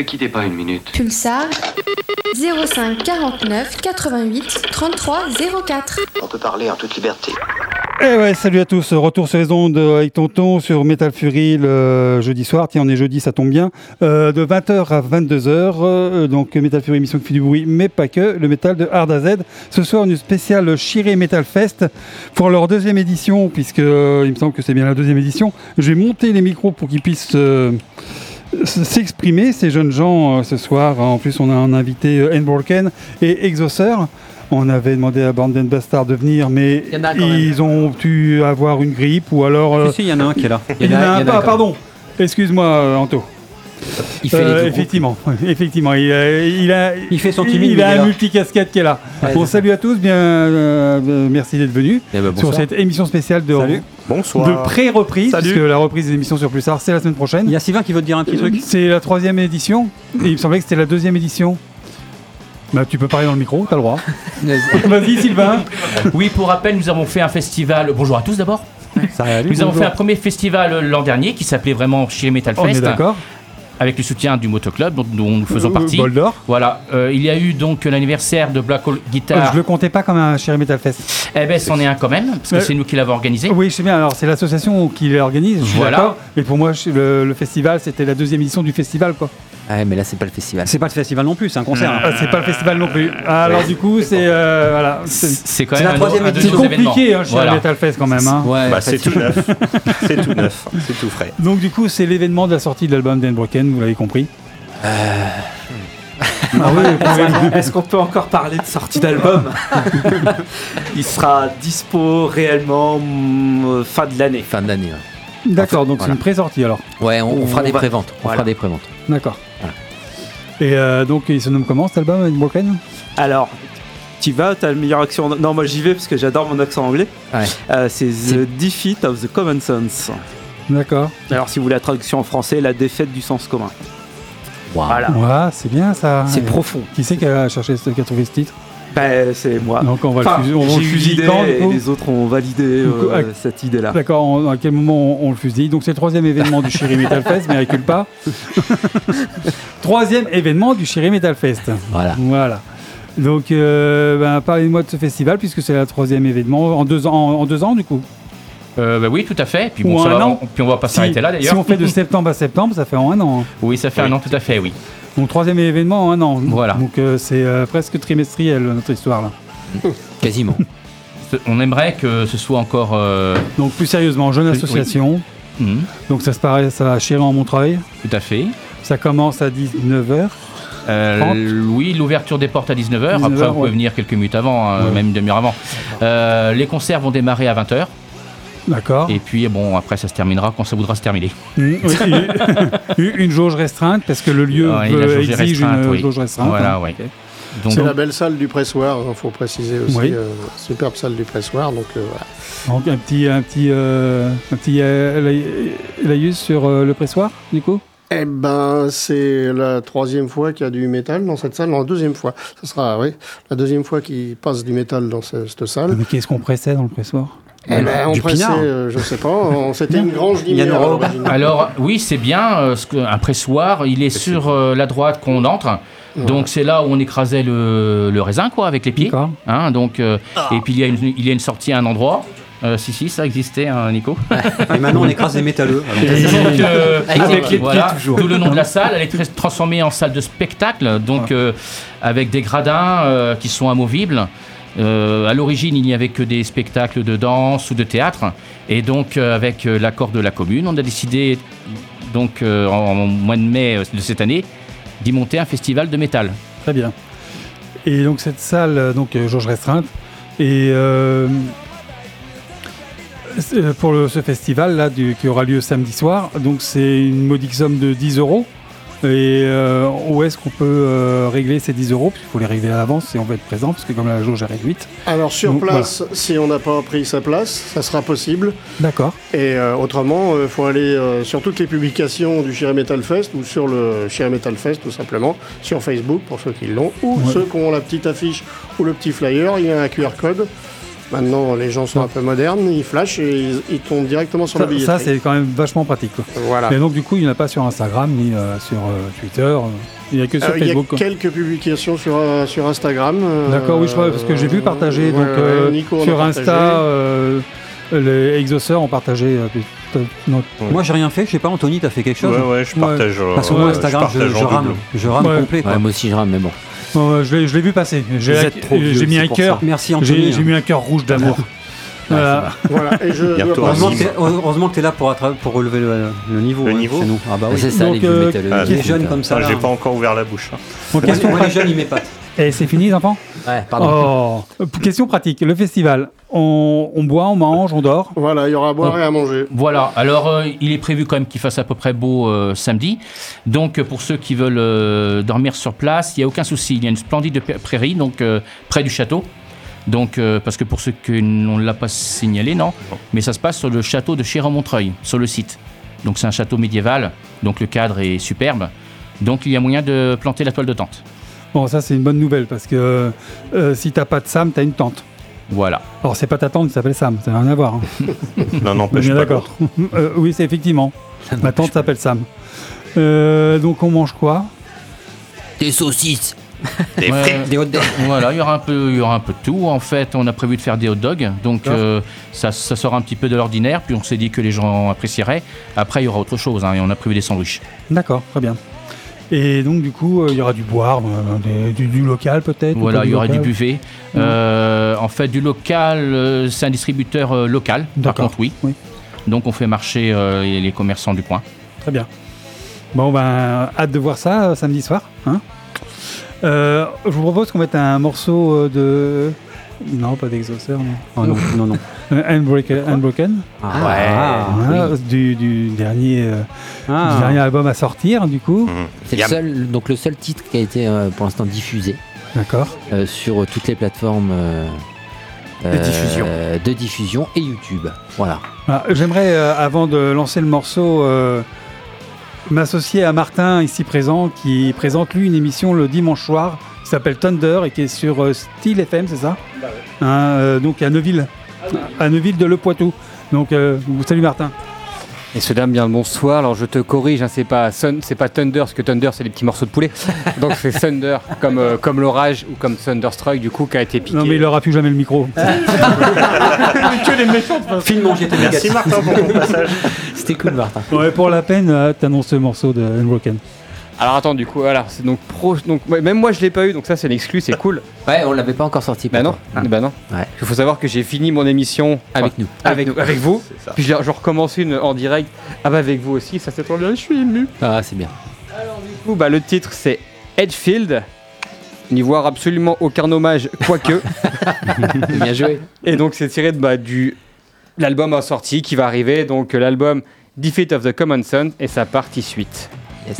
ne quittez pas une minute. Pulsar 05 49 88 33 04. On peut parler en toute liberté. Eh ouais, salut à tous. Retour sur les ondes avec Tonton sur Metal Fury le jeudi soir. Tiens, on est jeudi, ça tombe bien. Euh, de 20h à 22h. euh, donc Metal Fury, émission qui fait du bruit, mais pas que. Le métal de Hard à Z. Ce soir, une spéciale Chiré Metal Fest pour leur deuxième édition, puisque euh, il me semble que c'est bien la deuxième édition. Je vais monter les micros pour qu'ils puissent. Euh, s'exprimer, ces jeunes gens, euh, ce soir. En plus, on a un invité euh, Broken et Exauceur. On avait demandé à Band Bastard de venir, mais Il ils ont pu avoir une grippe ou alors. euh, Si, si, il y en a un qui est là. il y en a un- il y en a ah, un. pardon, excuse-moi, euh, Anto. Il fait Euh, les deux groupes. effectivement, effectivement, il a, il a, Il fait son timide, il a un multicasquette qui est là. Ouais, bon, salut à tous, bien, euh, euh, merci d'être venus Eh ben, sur bonsoir. cette émission spéciale de, Salut. de pré-reprise, puisque la reprise des émissions sur Pulsar, c'est la semaine prochaine. Il y a Sylvain qui veut te dire un petit truc. C'est la troisième édition. Et il me semblait que c'était la deuxième édition. Bah, tu peux parler dans le micro, t'as le droit. Vas-y, Sylvain. Oui, pour rappel, nous avons fait un festival. Bonjour à tous d'abord. Nous avons fait un premier festival euh, l'an dernier qui s'appelait vraiment Chiré Metal On est Fest. d'accord. Avec le soutien du Motoclub dont, dont nous faisons Euh, partie. Bol d'or. Voilà, Euh, il y a eu donc l'anniversaire de Black Hole Guitar. Je le comptais pas comme un Chéri Metal Fest. Eh ben, c'en est un quand même, parce que Euh, c'est nous qui l'avons organisé. Oui, je sais bien. Alors, c'est l'association qui l'organise. Voilà. Mais pour moi, le festival, c'était la deuxième édition du festival, quoi. Ouais, mais là, c'est pas le festival. C'est pas le festival non plus, c'est un concert. hein. Ah, c'est pas le festival non plus. Ah, Alors, du coup, c'est euh, voilà. C'est quand C'est même la un, troisième édition. nos c'est compliqué, hein, Chéri Voilà. Metal Fest, quand même. hein. Ouais, Bah, c'est tout neuf. c'est tout neuf. C'est tout frais. Donc, du coup, c'est l'événement de la sortie de l'album d'Unbroken, vous l'avez compris. Ah oui, Est-ce qu'on peut encore parler de sortie d'album? Il sera dispo réellement mm, fin de l'année. Fin de l'année. ouais. D'accord, donc c'est une pré-sortie alors. Ouais, on, on fera On des va- préventes. On voilà. fera des préventes. D'accord. Voilà. Et euh, donc, il se nomme comment cet album, Unbroken Alors, tu vas, t'as le meilleur accent. Non, moi j'y vais parce que j'adore mon accent anglais. Ouais. Euh, c'est The Defeat of the Common Sense. D'accord. Alors, si vous voulez la traduction en français, la défaite du sens commun. Voilà. Ouais, c'est bien ça. C'est profond. Qui c'est qui a cherché, qui a trouvé ce titre? Ben, c'est moi. Donc, on va Enfin, le. On fusiller quand, et les autres ont validé euh, à- cette idée-là. D'accord, à quel moment on, on le fusille Donc c'est le troisième événement du Chéri Metal Fest, mais recule pas. troisième événement du Chéri Metal Fest. Voilà. Voilà. Donc euh, ben, parlez-moi de ce festival puisque c'est le troisième événement en deux ans, en, en deux ans du coup. Euh, bah oui, tout à fait. Puis, Ou bon, ça un va- an. on- puis on va pas Si, s'arrêter là si d'ailleurs. on fait de septembre à septembre, ça fait en un an. hein. Oui, ça fait un an tout à fait, oui. Donc troisième événement en un an. Voilà. Donc euh, c'est euh, presque trimestriel notre histoire là. Quasiment. On aimerait que ce soit encore. euh, Donc plus sérieusement, jeune Oui. association. hmm, Donc ça se paraît, ça va chérir en Montreuil. tout à fait. Ça commence à 19h. Euh, 30. oui, l'ouverture des portes à 19h. 19h, Après, vous pouvez ouais. venir quelques minutes avant, Ouais. même une demi-heure avant. Euh, les concerts vont démarrer à 20h. D'accord. Et puis, bon, après, ça se terminera quand ça voudra se terminer. Mmh, oui, une, une jauge restreinte parce que le lieu Ouais, veut- la jauge est exige restreinte, une oui. jauge restreinte. Voilà, hein. C'est la belle salle du pressoir, il faut préciser aussi. Oui. euh, superbe salle du pressoir. Donc, euh, voilà. Donc un petit, un petit, euh, un petit euh, laï- laïus sur euh, le pressoir du coup. Eh ben, c'est la troisième fois qu'il y a du métal dans cette salle. Non, la deuxième fois. Ce sera, oui, la deuxième fois qu'il passe du métal dans ce- cette salle. Mais qu'est-ce qu'on pressait dans le pressoir? Eh ben, on du pressait, pinard. euh, je sais pas, on- c'était une grange l'origine. Alors oui, c'est bien. euh, un pressoir, il est sur euh, la droite qu'on entre. Donc c'est là où on écrasait le, le raisin quoi avec les pieds. Hein, donc euh, et puis il y a une il y a une sortie à un endroit. Euh, si si, ça existait, hein, Nico. Et maintenant, on écrase les métalleux. Donc, euh, Avec avec les les voilà, tout le nom de la salle, elle est transformée en salle de spectacle, donc euh, avec des gradins euh, qui sont amovibles. Euh, à l'origine, il n'y avait que des spectacles de danse ou de théâtre, et donc euh, avec euh, l'accord de la commune, on a décidé donc euh, en, mois de mai de cette année d'y monter un festival de métal. Très bien. Et donc cette salle, donc jauge restreinte, et pour ce festival là qui aura lieu samedi soir, donc c'est une modique somme de 10 euros. Et euh, où est-ce qu'on peut euh, régler ces 10 euros? Puisqu'il faut les régler à l'avance si on veut être présent, parce que comme la jauge est réduite. Alors, sur Donc, place, si on n'a pas pris sa place, ça sera possible. D'accord. Et euh, autrement, il faut aller euh, sur toutes les publications du Chéri Metal Fest ou sur le Chéri Metal Fest, tout simplement, sur Facebook pour ceux qui l'ont, ou Ouais. ceux qui ont la petite affiche ou le petit flyer, il y a un QR code. Maintenant, les gens sont un peu modernes, ils flashent et ils, ils tombent directement sur Ça, la billetterie. ça, c'est quand même vachement pratique. quoi. Voilà. Et donc, du coup, il n'y en a pas sur Instagram ni euh, sur euh, Twitter. euh, Il n'y a que sur Euh, Il y a Facebook. quelques publications sur, euh, sur Instagram. euh, D'accord, oui, je crois, parce que j'ai vu partager donc, euh, sur partagé. Insta, euh, les exauceurs ont partagé. euh, non, Moi, j'ai rien fait. Je sais pas, Anthony, t'as fait quelque chose Ouais, ouais, je partage. euh, Parce que moi, ouais, Instagram, je, je rame, je rame Ouais. complet. Quoi. Ouais, moi aussi je rame, mais bon. Euh, je l'ai je l'ai vu passer. J'ai Vous êtes trop vieux, j'ai mis un cœur. Merci J'ai Anthony. j'ai mis un cœur rouge d'amour. Voilà. Voilà, et je Heureusement que heureusement que tu es là pour, attra- pour relever le, le niveau. Le hein, niveau chez nous. Ah bah oui. C'est ça, Donc, les euh, métalleux. ah, les Les jeunes comme ça. Ah, là. J'ai pas encore ouvert la bouche. hein. Bon, question, les jeunes, ils m'épatent. Et c'est fini, les enfants? Ouais, pardon. Oh. Question pratique. Le festival, on, on boit, on mange, on dort. Voilà, il y aura à boire et à manger. Voilà, alors euh, il est prévu quand même qu'il fasse à peu près beau euh, samedi. Donc euh, pour ceux qui veulent euh, dormir sur place, il n'y a aucun souci. Il y a une splendide prairie, donc euh, près du château. Donc, euh, parce que pour ceux qui on ne l'a pas signalé, non, mais ça se passe sur le château de Chéron-Montreuil, sur le site. Donc c'est un château médiéval, donc le cadre est superbe. Donc il y a moyen de planter la toile de tente. Bon, ça, c'est une bonne nouvelle parce que euh, si t'as pas de Sam, t'as une tente. Voilà. Alors, c'est pas ta tante qui s'appelle Sam, ça n'a rien à voir. hein. Non, n'empêche bien pas. d'accord. Euh, oui, c'est effectivement. Ma tante s'appelle Sam. Euh, donc, on mange quoi? Des saucisses. Des Ouais, frites. Des hot dogs. Voilà, il y aura un peu, il y aura un peu de tout. En fait, on a prévu de faire des hot dogs, donc D'accord. euh, ça, ça sort un petit peu de l'ordinaire. Puis on s'est dit que les gens apprécieraient. Après, il y aura autre chose, hein, et on a prévu des sandwichs. D'accord, très bien. Et donc, du coup, euh, il y aura du boire, euh, des- du, du local peut-être Voilà, il y aura du local buffet. Euh, en fait, du local, euh, c'est un distributeur euh, local. Par D'accord. contre, oui. Oui. Donc, on fait marcher euh, les les commerçants du coin. Très bien. Bon, ben, hâte de voir ça euh, samedi soir. hein. Euh, je vous propose qu'on mette un morceau euh, de. Non, pas d'Exauceur, non. Oh non, non, non. Euh, Unbroken Ah, Voilà, du, du dernier, euh, Ah. du dernier album à sortir, du coup. Mhm. C'est le seul, donc le seul titre qui a été euh, pour l'instant diffusé D'accord. euh, sur toutes les plateformes euh, De diffusion. euh, de diffusion et YouTube. Voilà. Ah, J'aimerais, euh, avant de lancer le morceau, euh, m'associer à Martin, ici présent, qui présente lui une émission le dimanche soir qui s'appelle Thunder et qui est sur euh, Style FM, c'est ça? Hein, euh, Donc à Neuville, à Neuville de Le Poitou. Donc, euh, salut Martin. Messieurs, dames, bien le bonsoir. Alors je te corrige, hein, c'est pas Sun, c'est pas Thunder, parce que Thunder c'est les petits morceaux de poulet. Donc c'est Thunder, comme, euh, comme l'orage ou comme Thunderstruck, du coup, qui a été piqué. Non, mais il aura plus jamais le micro. Film manger tes Merci Martin pour ton passage. C'était cool, Martin. ouais, pour la peine, euh, t'annonces le morceau de Unbroken. Alors attends, du coup, voilà, c'est donc pro. Donc, ouais, même moi je l'ai pas eu, donc ça c'est l'exclu, c'est cool. Ouais, on l'avait pas encore sorti. Bah non, bah non. Ouais. Il faut savoir que j'ai fini mon émission Avec nous. avec, nous, avec vous. Puis je recommence une en direct. Ah bah avec vous aussi, ça c'est trop bien, je suis ému. Ah, c'est bien. Du coup, bah, le titre c'est Edgefield. N'y voir absolument aucun hommage, quoique. Bien joué. Et donc c'est tiré de, bah, du l'album en sortie qui va arriver, donc l'album Defeat of the Common Sun et sa partie suite. Yes.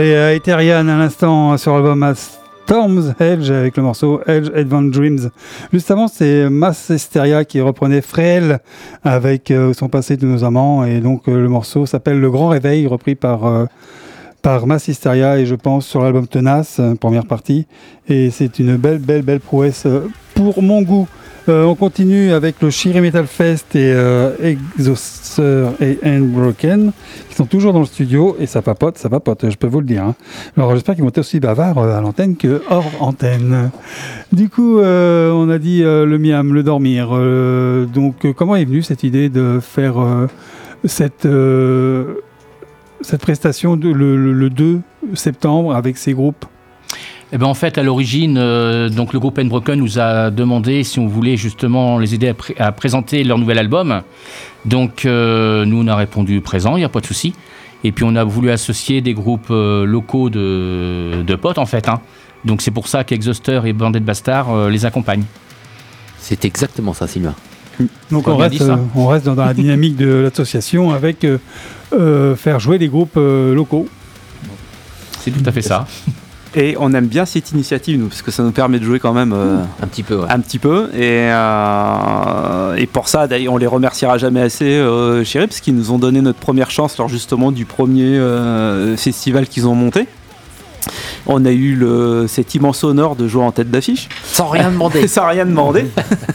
Allez, euh, Etherean à l'instant sur l'album à Storm's Edge avec le morceau Edge Advanced Dreams. Juste avant, c'est Mass Hysteria qui reprenait Frêle avec euh, son passé de nos amants et donc euh, le morceau s'appelle Le Grand Réveil repris par euh, par Mass Hysteria et je pense sur l'album Tenace, euh, première partie. Et c'est une belle, belle, belle prouesse euh, pour mon goût. Euh, on continue avec le Shiri Metal Fest et euh, et Unbroken qui sont toujours dans le studio et ça papote, ça papote, je peux vous le dire. hein. Alors j'espère qu'ils vont être aussi bavards euh, à l'antenne que hors antenne. Du coup, euh, on a dit le miam, le dormir. Donc comment est venue cette idée de faire cette, prestation le 2 septembre avec ces groupes? Eh ben en fait, à l'origine, euh, donc le groupe Unbroken nous a demandé si on voulait justement les aider à, pré- à présenter leur nouvel album. Donc euh, nous, on a répondu présent, il n'y a pas de souci. Et puis on a voulu associer des groupes euh, locaux de, de potes en fait. hein. Donc c'est pour ça qu'Exhauster et Bandit Bastard euh, les accompagnent. C'est exactement ça, Sylvain. Donc on reste, euh, on reste dans, dans la dynamique de l'association avec euh, euh, faire jouer des groupes euh, locaux. C'est tout à fait ça. Et on aime bien cette initiative, nous, parce que ça nous permet de jouer quand même euh, Un petit peu, ouais. un petit peu. Et, euh, et pour ça, d'ailleurs, on les remerciera jamais assez, euh, chérie, parce qu'ils nous ont donné notre première chance lors justement du premier euh, festival qu'ils ont monté. On a eu le, cet immense honneur de jouer en tête d'affiche. Sans rien demander. Sans rien demander.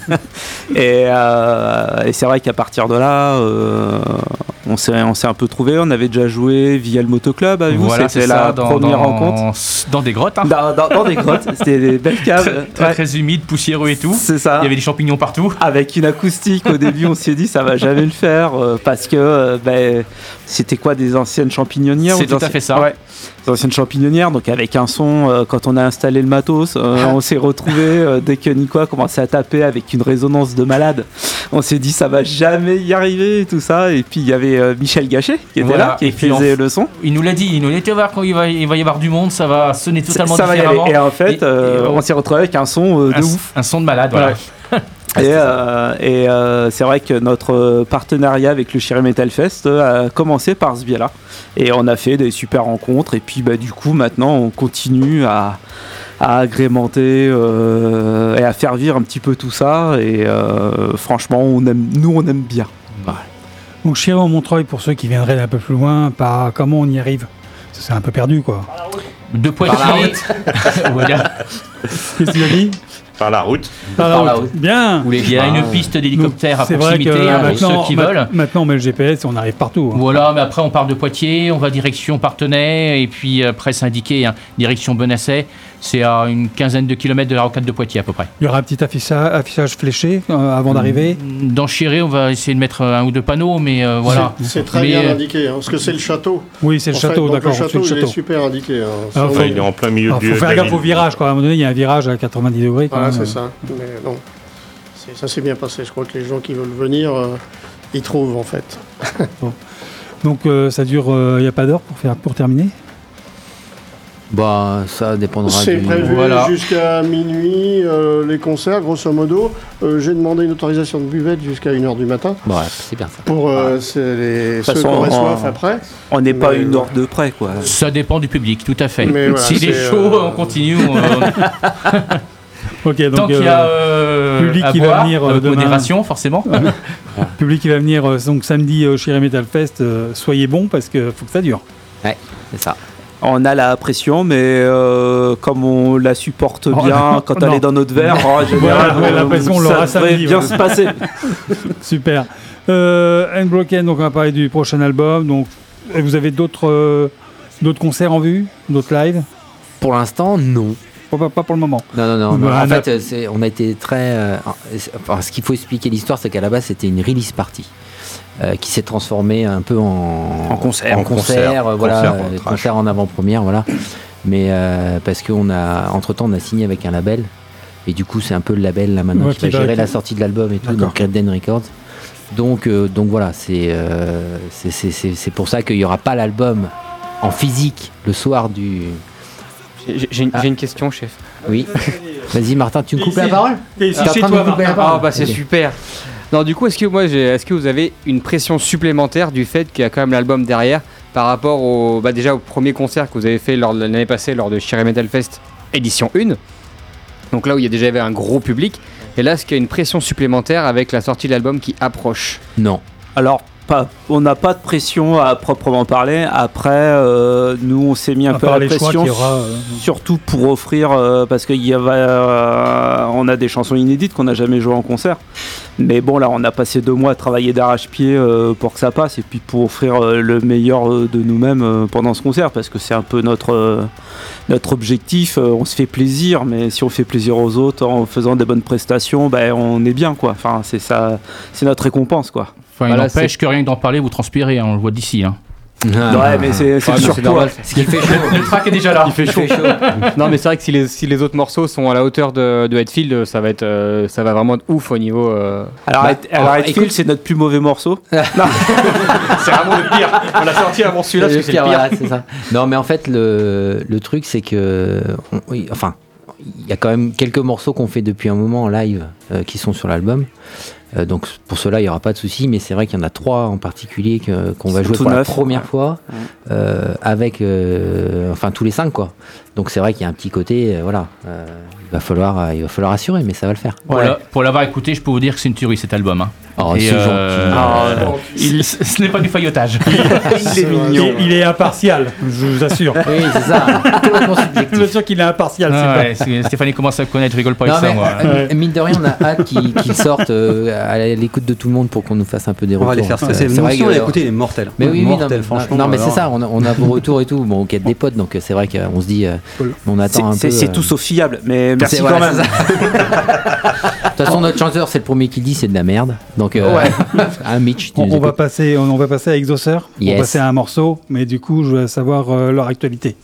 et euh, et c'est vrai qu'à partir de là, euh, on s'est on s'est un peu trouvé. On avait déjà joué via le motoclub avec vous. C'était la dans, première dans- rencontre. Dans des grottes, hein. Dans, des grottes, c'était des belles caves. très, Ouais. très humide, poussiéreux et tout. C'est ça. Il y avait des champignons partout. Avec une acoustique, au début, on s'est dit ça va jamais le faire euh, parce que euh, ben, c'était quoi des anciennes champignonnières C'est tout à fait ça. Ouais, des anciennes champignonnières, donc avec un son, euh, quand on a installé le matos, Ah. on s'est retrouvé dès que Nico a commencé à taper avec une résonance de malade. On s'est dit ça va jamais y arriver et tout ça. Et puis il y avait euh, Michel Gachet qui était Voilà. là, qui Et faisait on- le son. Il nous l'a dit, il nous l'a dit, voir quand il va, il va y avoir du monde, ça va sonner totalement ça va y aller. différemment. Et en fait, Et- euh, et- on s'est retrouvé avec un son euh, de un, ouf. un son de malade, voilà. Et, euh, et, euh, c'est vrai que notre partenariat avec le Chiri Metal Fest a commencé par ce biais-là. Et on a fait des super rencontres. Et puis bah, du coup, maintenant, on continue à, à agrémenter euh, et à faire vivre un petit peu tout ça. Et franchement, on aime, nous, on aime bien. Donc Chiron Montreuil, pour ceux qui viendraient d'un peu plus loin, par comment on y arrive C'est un peu perdu quoi. De Poitiers. voilà. Qu'est-ce qu'il a dit? Par la route. Par la Par la route. route. Bien Il y a une piste d'hélicoptère à C'est vrai proximité que hein, pour maintenant, ceux qui veulent. maintenant on met le GPS et on arrive partout. hein. Voilà, mais après on part de Poitiers, on va direction Partenay, et puis après c'est indiqué, hein, direction Benasset. C'est à une quinzaine de kilomètres de la rocade de Poitiers à peu près. Il y aura un petit affichage, affichage fléché euh, avant d'arriver. Dans Chiré, on va essayer de mettre un ou deux panneaux, mais euh, voilà. C'est très Mais, bien euh, indiqué, hein, parce que c'est le château. Oui, c'est le château, d'accord. Le château, il est super indiqué. hein. Ah, faut- il est en plein milieu Alors, du faut faire gaffe au virage quoi. À un moment donné, il y a un virage à 90 degrés. Voilà, c'est ça. Mais non, ça s'est bien passé. Je crois que les gens qui veulent venir, euh, ils trouvent en fait. Donc euh, ça dure. Il n'y a pas d'heure pour faire pour terminer? Bah, ça dépendra C'est du... prévu Voilà. jusqu'à minuit, euh, les concerts, grosso modo. Euh, J'ai demandé une autorisation de buvette jusqu'à 1h du matin. Bon, ouais, c'est bien ça. Pour euh, les, ceux soif en- après. On n'est pas une heure de près, quoi. Ça dépend du public, tout à fait. Mais voilà, S'il est chaud, euh, on continue. on- Ok, donc Tant qu'il y a public qui va venir, euh, avec demain. modération, forcément. public qui va venir donc samedi au Chiré Metal Fest. euh, soyez bons parce que faut que ça dure. Ouais, c'est ça. On a la pression, mais euh, comme on la supporte Oh, bien non, quand non. elle est dans notre verre, en général, Voilà, ouais, la pression, on ça l'aura devrait samedi, bien ouais. se passer. Super. Euh, Unbroken, donc on va parler du prochain album. Donc et vous avez d'autres euh, d'autres concerts en vue, d'autres lives? Pour l'instant, non. pas, pour le moment. Non, non, non. Bah, en on fait, a- euh, on a été très. euh, enfin, ce qu'il faut expliquer l'histoire, c'est qu'à la base, c'était une release party. Euh, qui s'est transformée un peu en, En concert. en concert, concert, euh, voilà, concert, euh, concert en avant-première, voilà. Mais euh, parce qu'on a, entre temps, on a signé avec un label, et du coup, c'est un peu le label là maintenant Ouais, qui va qui va- gérer la sortie de l'album et tout, donc Red Den Records. Donc, euh, donc voilà, c'est euh, c'est- c'est c'est- c'est pour ça qu'il n'y aura pas l'album en physique le soir du. J'ai une, Ah. une question, chef. Oui. Vas-y, Martin, tu me coupes la parole T'es ici chez toi, Martin. Ah bah c'est super. Non, du coup, est-ce que moi, j'ai- est-ce que vous avez une pression supplémentaire du fait qu'il y a quand même l'album derrière par rapport au, bah, déjà au premier concert que vous avez fait lors de l'année passée lors de Shire Metal Fest édition 1. Donc là où il y a déjà eu un gros public. Et là, est-ce qu'il y a une pression supplémentaire avec la sortie de l'album qui approche? Non. Alors, pas, on n'a pas de pression à proprement parler. Après, euh, nous, on s'est mis un À peu à la pression, aura, euh, surtout pour offrir, euh, parce qu'il y avait, euh, on a des chansons inédites qu'on n'a jamais jouées en concert. Mais bon, là, on a passé deux mois à travailler d'arrache-pied euh, pour que ça passe, et puis pour offrir euh, le meilleur euh, de nous-mêmes euh, pendant ce concert, parce que c'est un peu notre euh, notre objectif. Euh, on se fait plaisir, mais si on fait plaisir aux autres en faisant des bonnes prestations, ben on est bien, quoi. Enfin, c'est ça, c'est notre récompense, quoi. Enfin, il n'empêche que rien que d'en parler, vous transpirez, hein, on le voit d'ici. Hein. Ouais, mais c'est Ah, le mais c'est surpoids. normal. Ce qui fait chaud. Le track est déjà là. Il fait chaud. non, mais c'est vrai que si les, si les autres morceaux sont à la hauteur de, de Headfield, ça va être, euh, ça va vraiment être ouf au niveau. euh, Alors, Bah, Head- alors, alors, Headfield, c'est notre plus mauvais morceau. c'est vraiment le pire. On l'a sorti avant celui-là parce que c'est le pire. Voilà, c'est ça. Non, mais en fait, le, le truc, c'est que. on- oui, enfin, il y a quand même quelques morceaux qu'on fait depuis un moment en live euh, qui sont sur l'album. Euh, donc pour cela, il n'y aura pas de souci, mais c'est vrai qu'il y en a trois en particulier que- qu'on va jouer pour la première fois, euh, avec, euh, enfin tous les cinq quoi. Donc c'est vrai qu'il y a un petit côté, euh, voilà, euh, il va falloir, euh, il va falloir assurer, mais ça va le faire. Pour la- pour l'avoir écouté, je peux vous dire que c'est une tuerie cet album. Hein. Oh, Et, euh, gentil. il- ce n'est pas du faillotage. Il est mignon. il, il est impartial, je vous assure. Oui, c'est ça, Je vous assure qu'il est impartial. c'est Ah ouais, Stéphanie commence à connaître, je rigole pas Non, avec ça, moi. euh, mine de rien, on a hâte qu'il qu'il sorte euh, à l'écoute de tout le monde pour qu'on nous fasse un peu des On retours. va les faire stresser. Euh, on que- l'a écouté, il est mortel. Mais oui, oui, non, mortel, franchement. Non, mais c'est ça, on a, on a vos retours et tout. Bon, on quête des potes, donc euh, c'est vrai qu'on se dit, euh, on attend un peu. C'est c'est euh, tout sauf fiable, mais merci quand voilà, même. De toute façon, notre chanteur, c'est le premier qui dit c'est de la merde. Donc, euh, un Mitch, tu On, on va passer, on, on va passer à Exhauster. On va passer à un morceau, mais du coup, je veux savoir euh, leur actualité.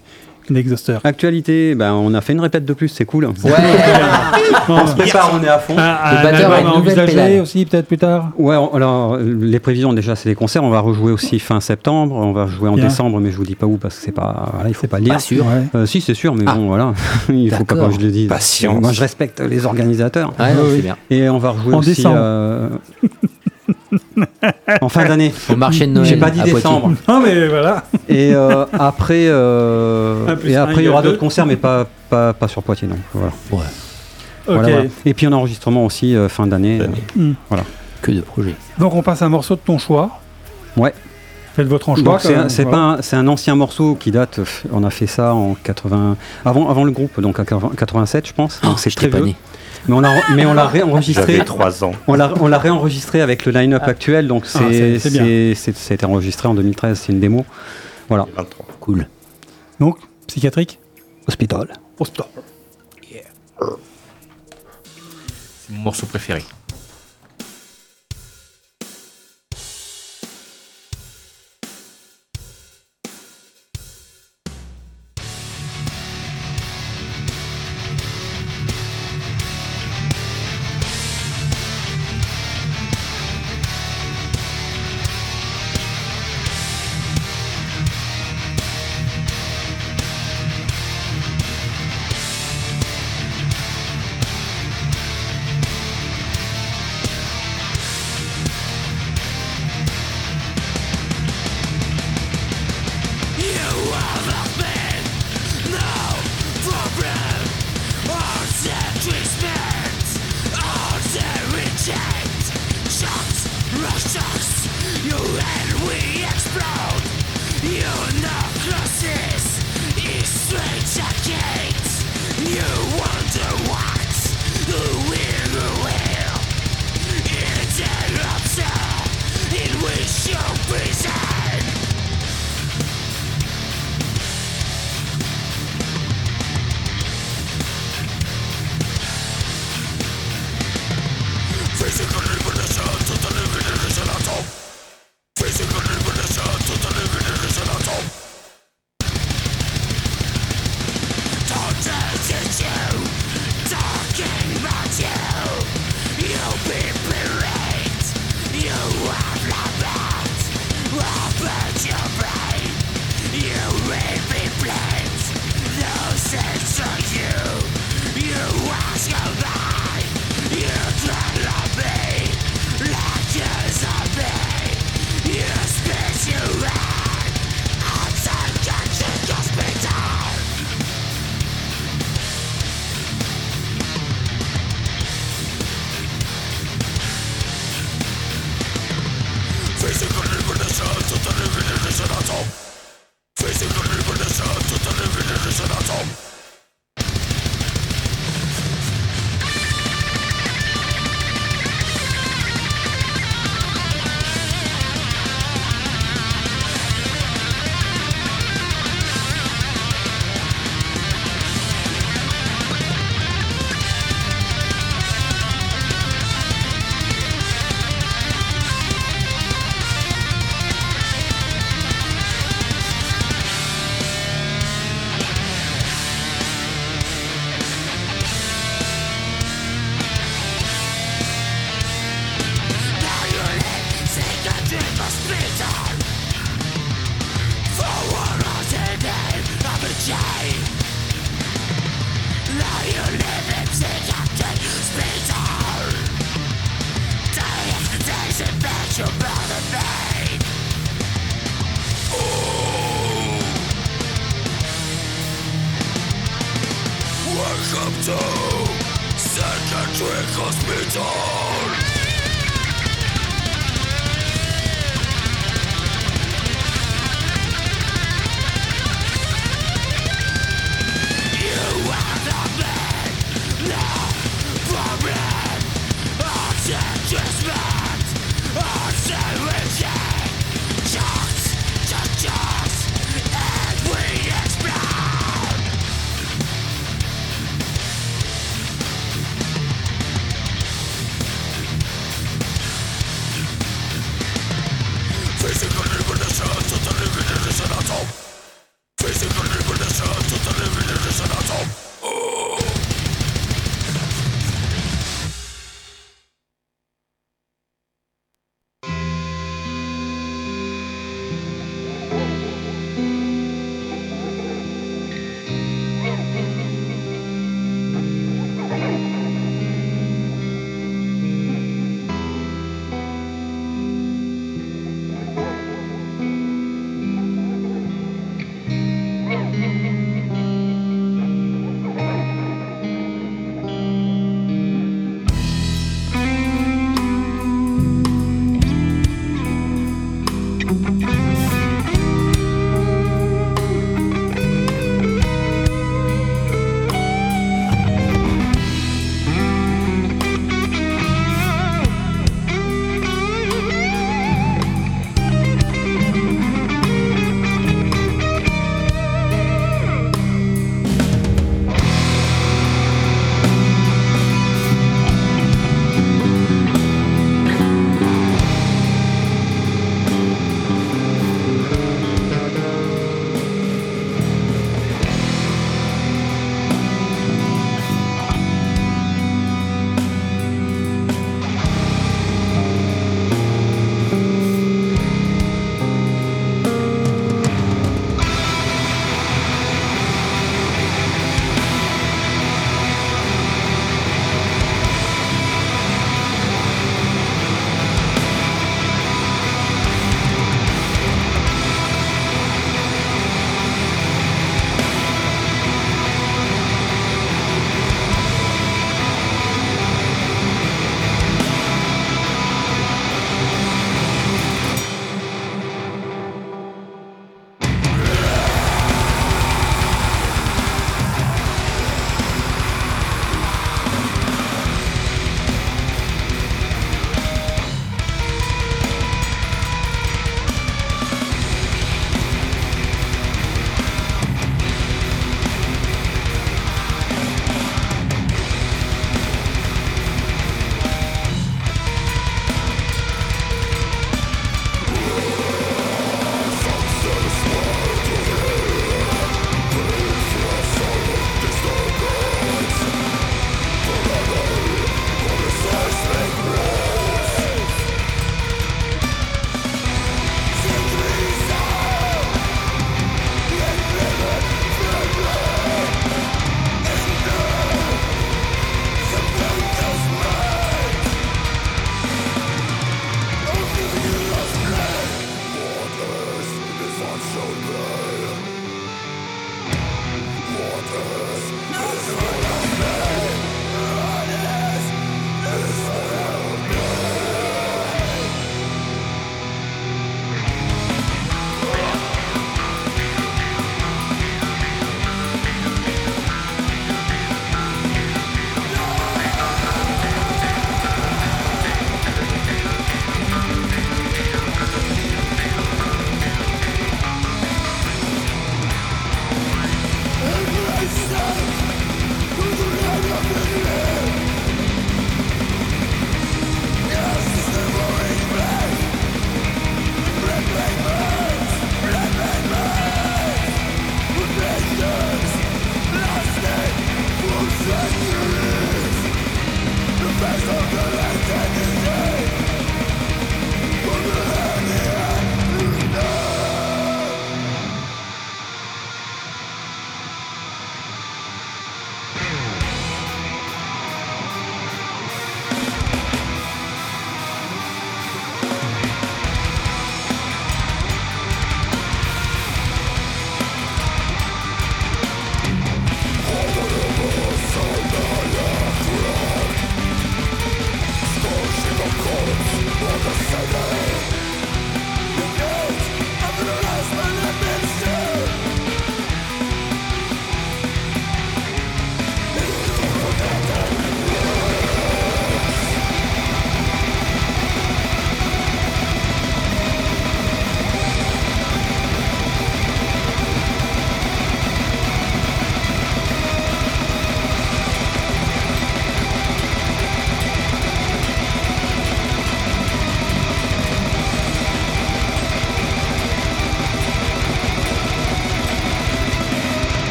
D'Exhauster. Actualité, ben, on a fait une répète de plus, c'est cool. Ouais, On se prépare, on est à fond. Un, un batteur a pédale. aussi, peut-être plus tard. Ouais, on- alors les prévisions déjà c'est des concerts, on va rejouer aussi fin septembre, on va jouer en Bien. décembre mais je vous dis pas où parce que c'est pas voilà, il faut pas le dire. pas sûr. Ouais. Euh, si c'est sûr mais Ah. bon voilà, il faut pas que je le dise. Patience. Moi je respecte les organisateurs non, oui. bien. et on va rejouer En aussi décembre. euh, en fin d'année. Au marché de Noël. J'ai pas dit décembre. Non, mais voilà. Et euh, après, euh, et après il y aura d'autres concerts, mais pas, pas, pas sur Poitiers, non. Voilà. Ouais, Ok. Voilà, voilà. Et puis un enregistrement aussi euh, fin d'année. que de projets. Donc, on passe à un morceau de ton choix. Ouais. Faites votre. Donc c'est un, même, c'est voilà. pas un, c'est un ancien morceau qui date. On a fait ça en 80 avant avant le groupe donc en 80 87 je pense. Donc c'est très vieux. né. Mais on l'a mais on l'a réenregistré. 3 ans. On l'a on l'a réenregistré avec le line-up actuel donc Ah, c'est- c'est c'est bien. c'est c'est- ça a été enregistré en 2013 c'est une démo. Voilà. 23. Cool. Donc, psychiatrique Hospital. Hospital. C'est mon morceau préféré.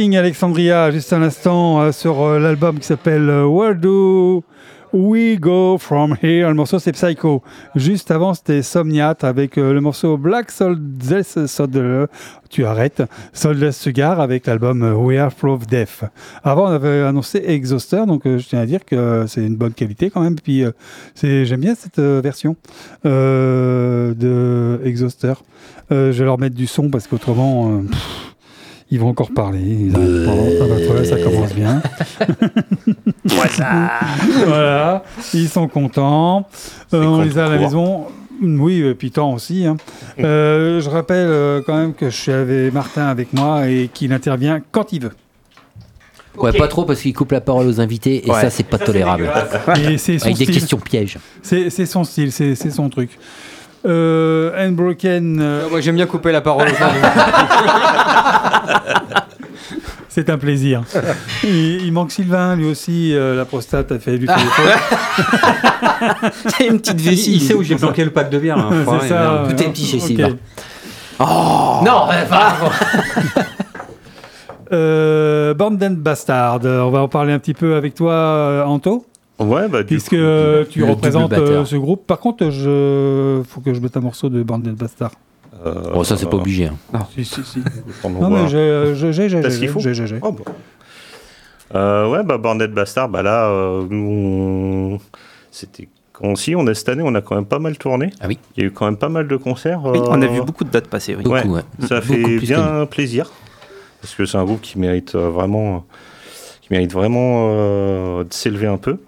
Alexandria, juste un instant, euh, sur euh, l'album qui s'appelle euh, Where Do We Go From Here? Le morceau, c'est Psycho. Juste avant, c'était Somniat avec le morceau Black Soldless Soldless. Tu arrêtes. Soldless Sugar avec l'album We Are Proof Death. Avant, on avait annoncé Exhauster, donc je tiens à dire que c'est une bonne qualité quand même. Puis j'aime bien cette version de Exhauster. Je vais leur mettre du son parce qu'autrement ils vont encore parler. Ça commence bien. voilà, ils sont contents. Euh, on les a à la maison. Oui, et puis tant aussi. Hein. Euh, je rappelle euh, quand même que je suis avec Martin avec moi et qu'il intervient quand il veut. Ouais, pas trop parce qu'il coupe la parole aux invités et ouais. ça, c'est pas tolérable. Et Avec des questions pièges. C'est son style, c'est son truc. Euh, Unbroken. Euh, moi, j'aime bien couper la parole. C'est un plaisir. Il, manque Sylvain, lui aussi, euh, la prostate a fait du ah. téléphone. C'est une petite vessie. Il, sait où j'ai planqué le pack de bière. Hein, C'est ça. Tout est petit chez Sylvain. Oh Non, euh, euh Bastard, on va en parler un petit peu avec toi, Anto. Ouais, bah, puisque coup, euh, tu représentes euh, ce groupe. Par contre, je faut que je mette un morceau de Band and Bastard. euh, Bon, ça, c'est pas obligé. hein. Si, si, si. Non, mais j'ai, j'ai, j'ai, j'ai. Oh, bon. Euh, ouais, bah, Bandit Bastard, bah là, euh, nous, on- c'était aussi, on a, cette année, on a quand même pas mal tourné. Ah oui. Il y a eu quand même pas mal de concerts. Oui, on a euh, vu beaucoup de dates passer. Oui. Beaucoup, Ouais, ouais. Ça Beaucoup fait bien plaisir. Parce que c'est un groupe qui mérite euh, vraiment, mérite vraiment euh, de s'élever un peu.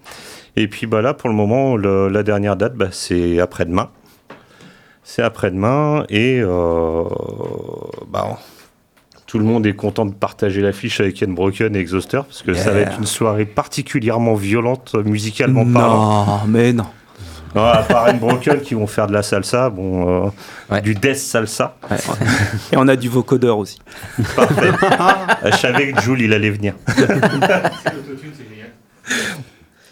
Et puis bah là, pour le moment, le- la dernière date, bah, c'est après-demain. C'est après-demain et euh, bah, tout le monde est content de partager l'affiche avec Ken Broken et Exhauster parce que ça va être une soirée particulièrement violente musicalement parlant. Non, mais non. Non, à part Broken qui vont faire de la salsa, bon, euh, Ouais. du death salsa. Ouais. Et on a du vocodeur aussi. Parfait. Je savais que Jules, il allait venir.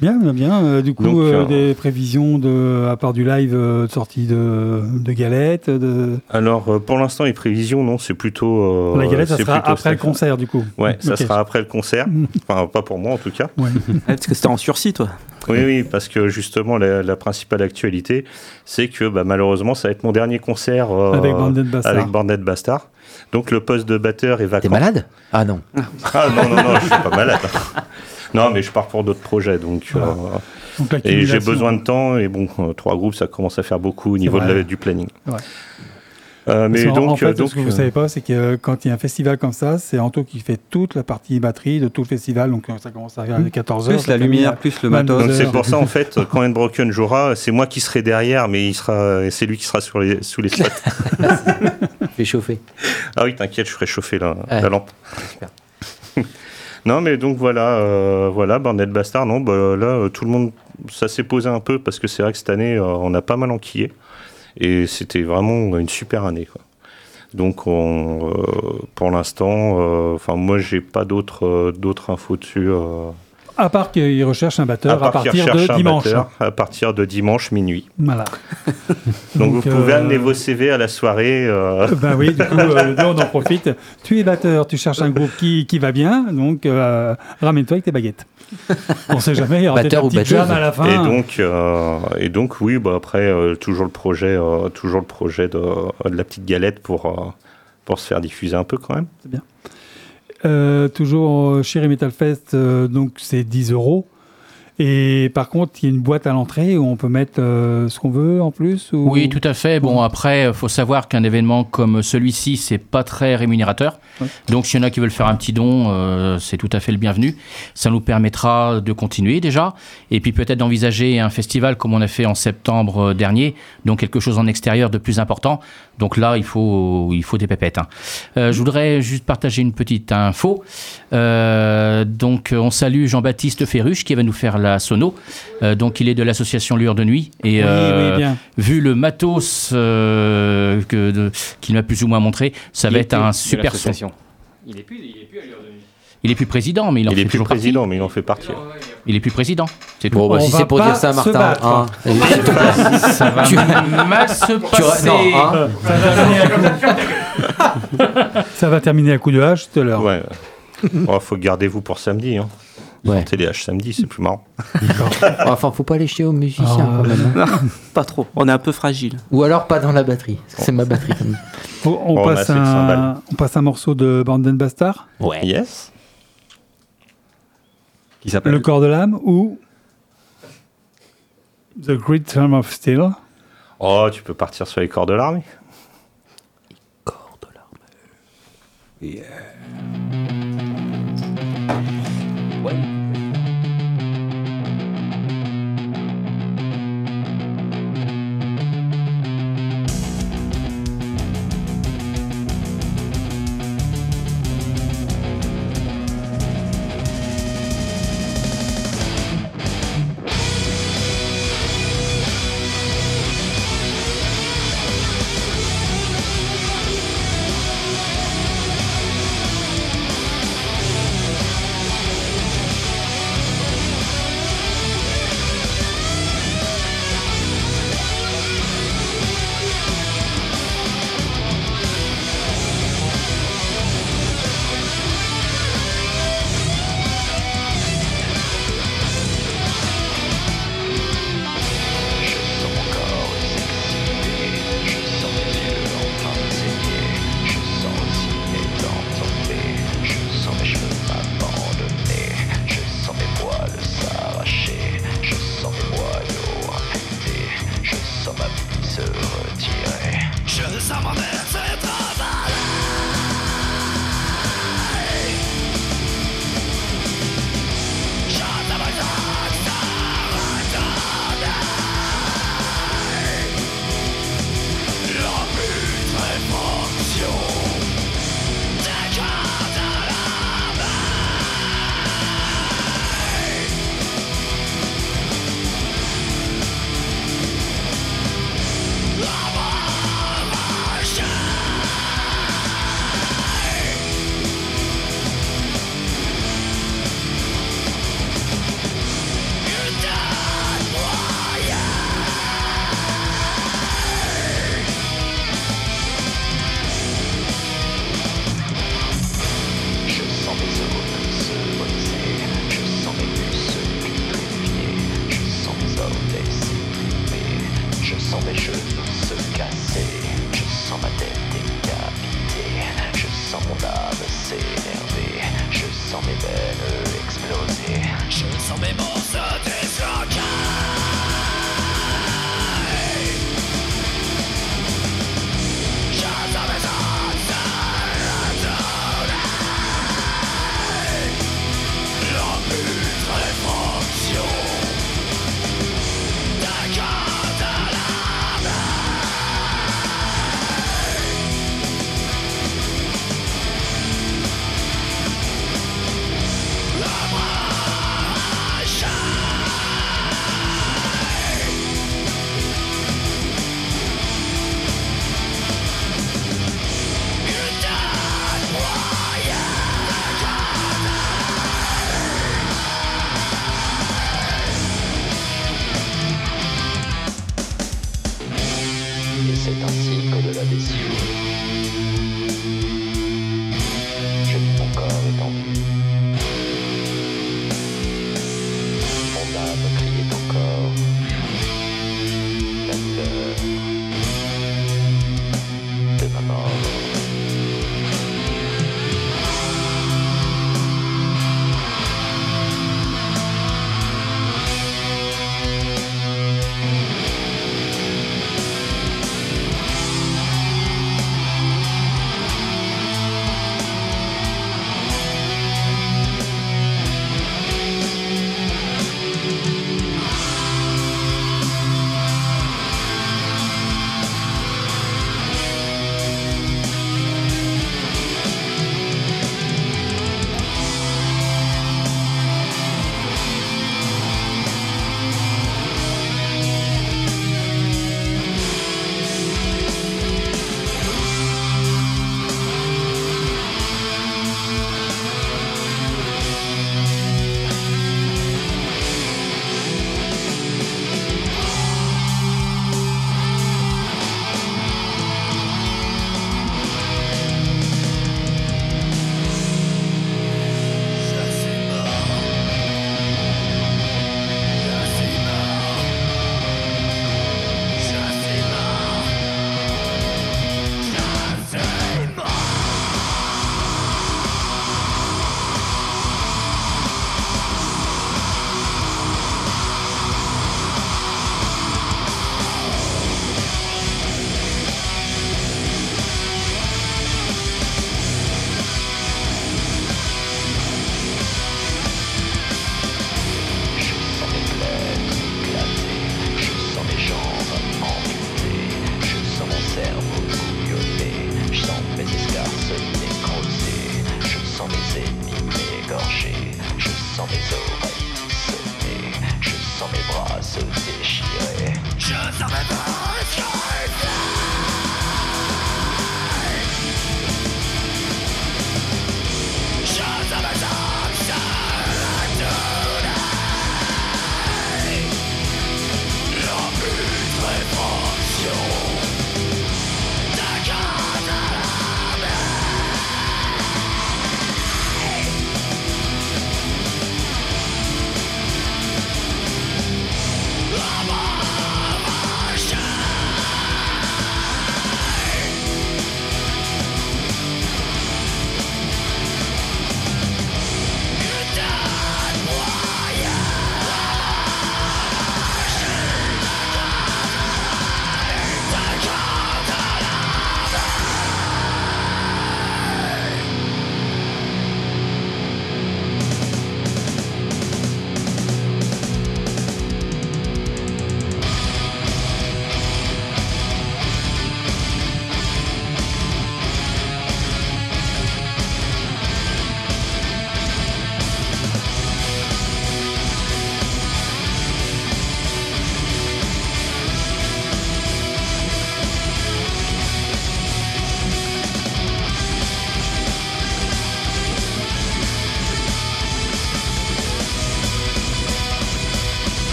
Bien, bien, bien. Euh, du coup, Donc, euh, euh, des prévisions de, à part du live, euh, de sortie de, de galettes. De... Alors, euh, pour l'instant, les prévisions, non, c'est plutôt. euh, la galette, ça sera après le concert, du coup. Ouais, ça sera après le concert. Enfin, pas pour moi en tout cas. Ouais. Ouais, parce que c'était en sursis, toi. Oui, oui, parce que justement, la, la principale actualité, c'est que bah, malheureusement, ça va être mon dernier concert euh, Avec Bandit Bastard. avec Bandit Bastard. Donc, le poste de batteur est vacant. T'es malade? Ah non. Ah non, non, non, je suis pas malade. Non, mais je pars pour d'autres projets, donc. Voilà. euh, Donc, et j'ai besoin de temps, et bon, euh, trois groupes, ça commence à faire beaucoup au niveau de vrai. la- du planning. Ouais. Euh, mais donc, en fait, donc, ce que vous euh, savez pas, c'est que euh, quand il y a un festival comme ça, c'est Anto qui fait toute la partie batterie de tout le festival. Donc ça commence à Mmh. 14h. Plus la lumière, plus le matos. Donc c'est pour ça en fait quand Broken jouera, c'est moi qui serai derrière, mais il sera, c'est lui qui sera sur les, sous les spots. Fais chauffer. ah oui, t'inquiète, je ferai chauffer la, Ouais. la lampe. Non mais donc voilà, euh, voilà, Bandit Bastard, non, bah, là euh, tout le monde, ça s'est posé un peu parce que c'est vrai que cette année euh, on a pas mal enquillé et c'était vraiment une super année. Quoi. Donc on, euh, pour l'instant, enfin moi j'ai pas d'autres d'autres infos dessus. À part qu'il recherche un batteur à, partir recherche de dimanche. batteur à partir de dimanche minuit. Voilà. Donc, vous pouvez euh, amener vos CV à la soirée. euh, Ben oui, du coup, euh, nous, on en profite. Tu es batteur, tu cherches un groupe qui, qui va bien, donc euh, ramène-toi avec tes baguettes. On sait jamais, il y aura Batteur un ou jam à la fin. Et donc, euh, et donc, oui, bah après, euh, toujours le projet, euh, toujours le projet de, de la petite galette pour, euh, pour se faire diffuser un peu quand même. Euh, toujours chez Metal Fest, euh, donc c'est 10 euros. Et par contre, il y a une boîte à l'entrée où on peut mettre euh, ce qu'on veut en plus ou... Oui, tout à fait. Bon, après, il faut savoir qu'un événement comme celui-ci, c'est pas très rémunérateur. Donc, s'il y en a qui veulent faire un petit don, euh, c'est tout à fait le bienvenu. Ça nous permettra de continuer déjà. Et puis peut-être d'envisager un festival comme on a fait en septembre euh, dernier. Donc, quelque chose en extérieur de plus important. Donc là, il faut, il faut des pépettes. hein. Euh, je voudrais juste partager une petite info. Euh, donc, euh, on salue Jean-Baptiste Ferruche qui va nous faire la sono. Euh, donc, il est de l'association Lueur de Nuit. Et, Oui, euh, oui, bien. vu le matos euh, qu'il m'a plus ou moins montré, ça Il va être un super son. Il est plus, il est plus à l'heure de nuit. Il est plus président, mais il en Il fait est plus toujours partie. président, mais il en fait partie. Il est plus président. C'est tout. Bon, bah, On si va c'est pour pas dire ça, se Martin. battre. hein. Ça va Tu- mal se Tu- passer. non, hein. Ça va, terminer à coup... Ça va terminer à coup de hache tout à l'heure. Ouais. Oh, faut garder vous pour samedi. Hein. Ouais. Sortez les H samedi, c'est plus marrant. Enfin, faut pas les jeter aux musiciens Ah, quand même. hein. Pas trop. On est un peu fragile. Ou alors pas dans la batterie. parce que C'est ma batterie. On, on Oh, passe un, on passe un morceau de Banden Bastard, Ouais. Yes. Qui s'appelle Le corps de l'âme ou The Great Term of Steel. Oh, tu peux partir sur les corps de l'armée. Thank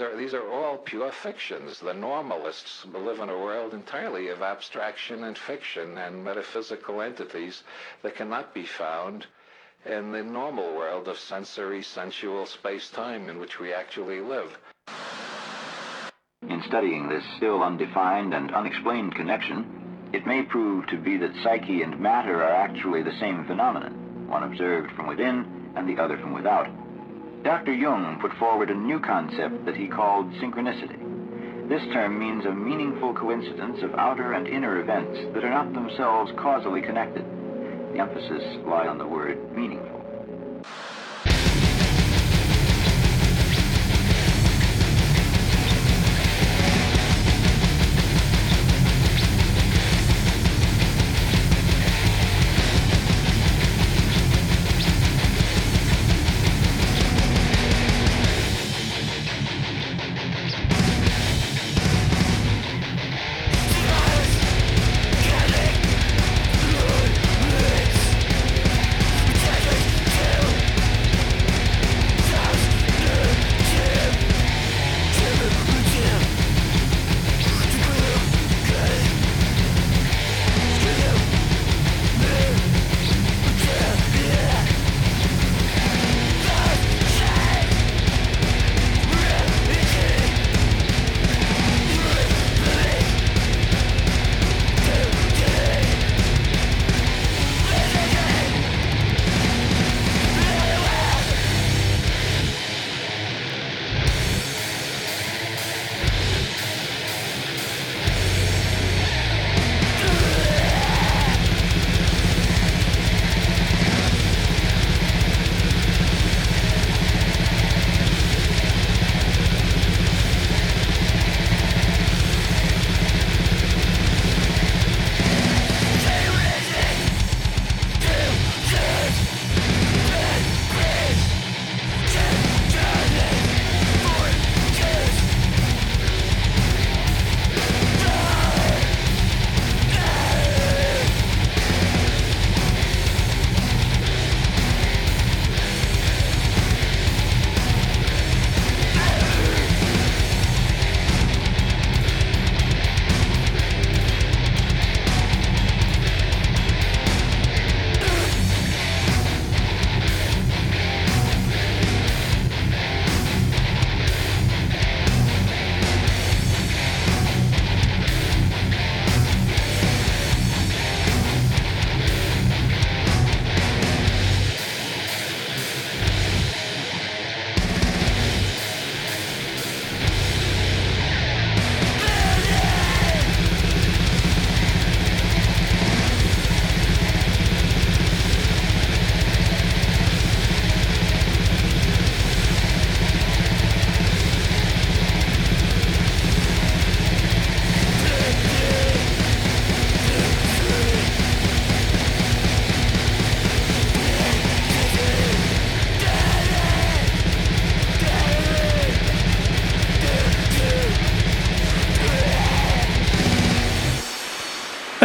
these are these are all pure fictions. The normalists live in a world entirely of abstraction and fiction and metaphysical entities that cannot be found in the normal world of sensory, sensual space-time in which we actually live. In studying this still undefined and unexplained connection, it may prove to be that psyche and matter are actually the same phenomenon, one observed from within and the other from without. Dr. Jung put forward a new concept that he called synchronicity. This term means a meaningful coincidence of outer and inner events that are not themselves causally connected. The emphasis lie on the word meaningful.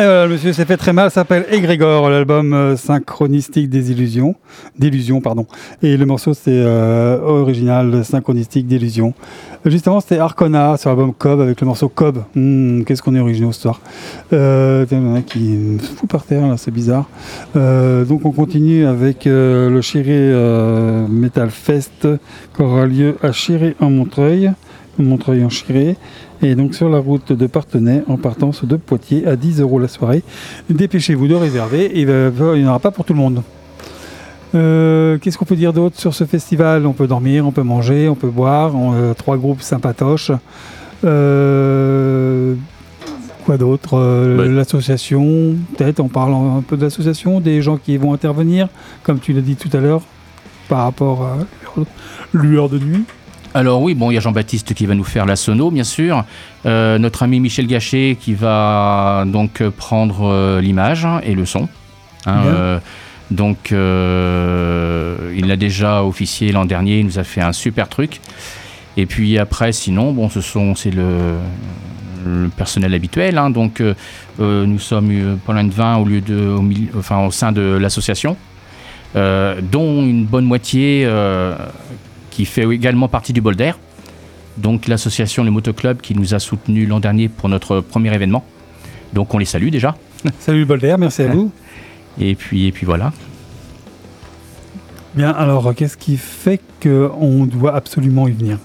Le monsieur s'est fait très mal, s'appelle Egrégor, l'album euh, synchronistique des illusions, d'illusions, pardon. Et le morceau c'est euh, original synchronistique d'illusions. Justement, c'était Arcona sur l'album Cobb avec le morceau Cobb. Hmm, Qu'est-ce qu'on est originaux ce soir. Euh, il y en a qui me fout par terre là, c'est bizarre. Euh, donc on continue avec euh, le Chiré euh, Metal Fest qui aura lieu à Chiré en Montreuil. Montreuil en Chiré. Et donc sur la route de Partenay en partance de Poitiers à 10 euros la soirée. Dépêchez-vous de réserver, il n'y en aura pas pour tout le monde. Euh, Qu'est-ce qu'on peut dire d'autre sur ce festival? On peut dormir, on peut manger, on peut boire. on- euh, trois groupes sympatoches. Euh, quoi d'autre? Euh, L'association, peut-être on parle un peu de l'association, des gens qui vont intervenir, comme tu l'as dit tout à l'heure, par rapport à lueur de nuit. Alors oui, bon, il y a Jean-Baptiste qui va nous faire la sono, bien sûr. Euh, notre ami Michel Gachet qui va donc euh, prendre euh, l'image et le son. Hein, euh, donc, il l'a déjà officié l'an dernier. Il nous a fait un super truc. Et puis après, sinon, bon, ce sont c'est le, le personnel habituel. hein. donc, nous sommes pas loin de 20 au lieu de, au, enfin, au sein de l'association, euh, dont une bonne moitié euh, qui fait également partie du bol d'air. donc l'association Le Motoclub qui nous a soutenus l'an dernier pour notre premier événement. Donc on les salue déjà. Salut Bolder, merci à vous. Et puis, et puis voilà. Bien, alors qu'est-ce qui fait qu'on doit absolument y venir?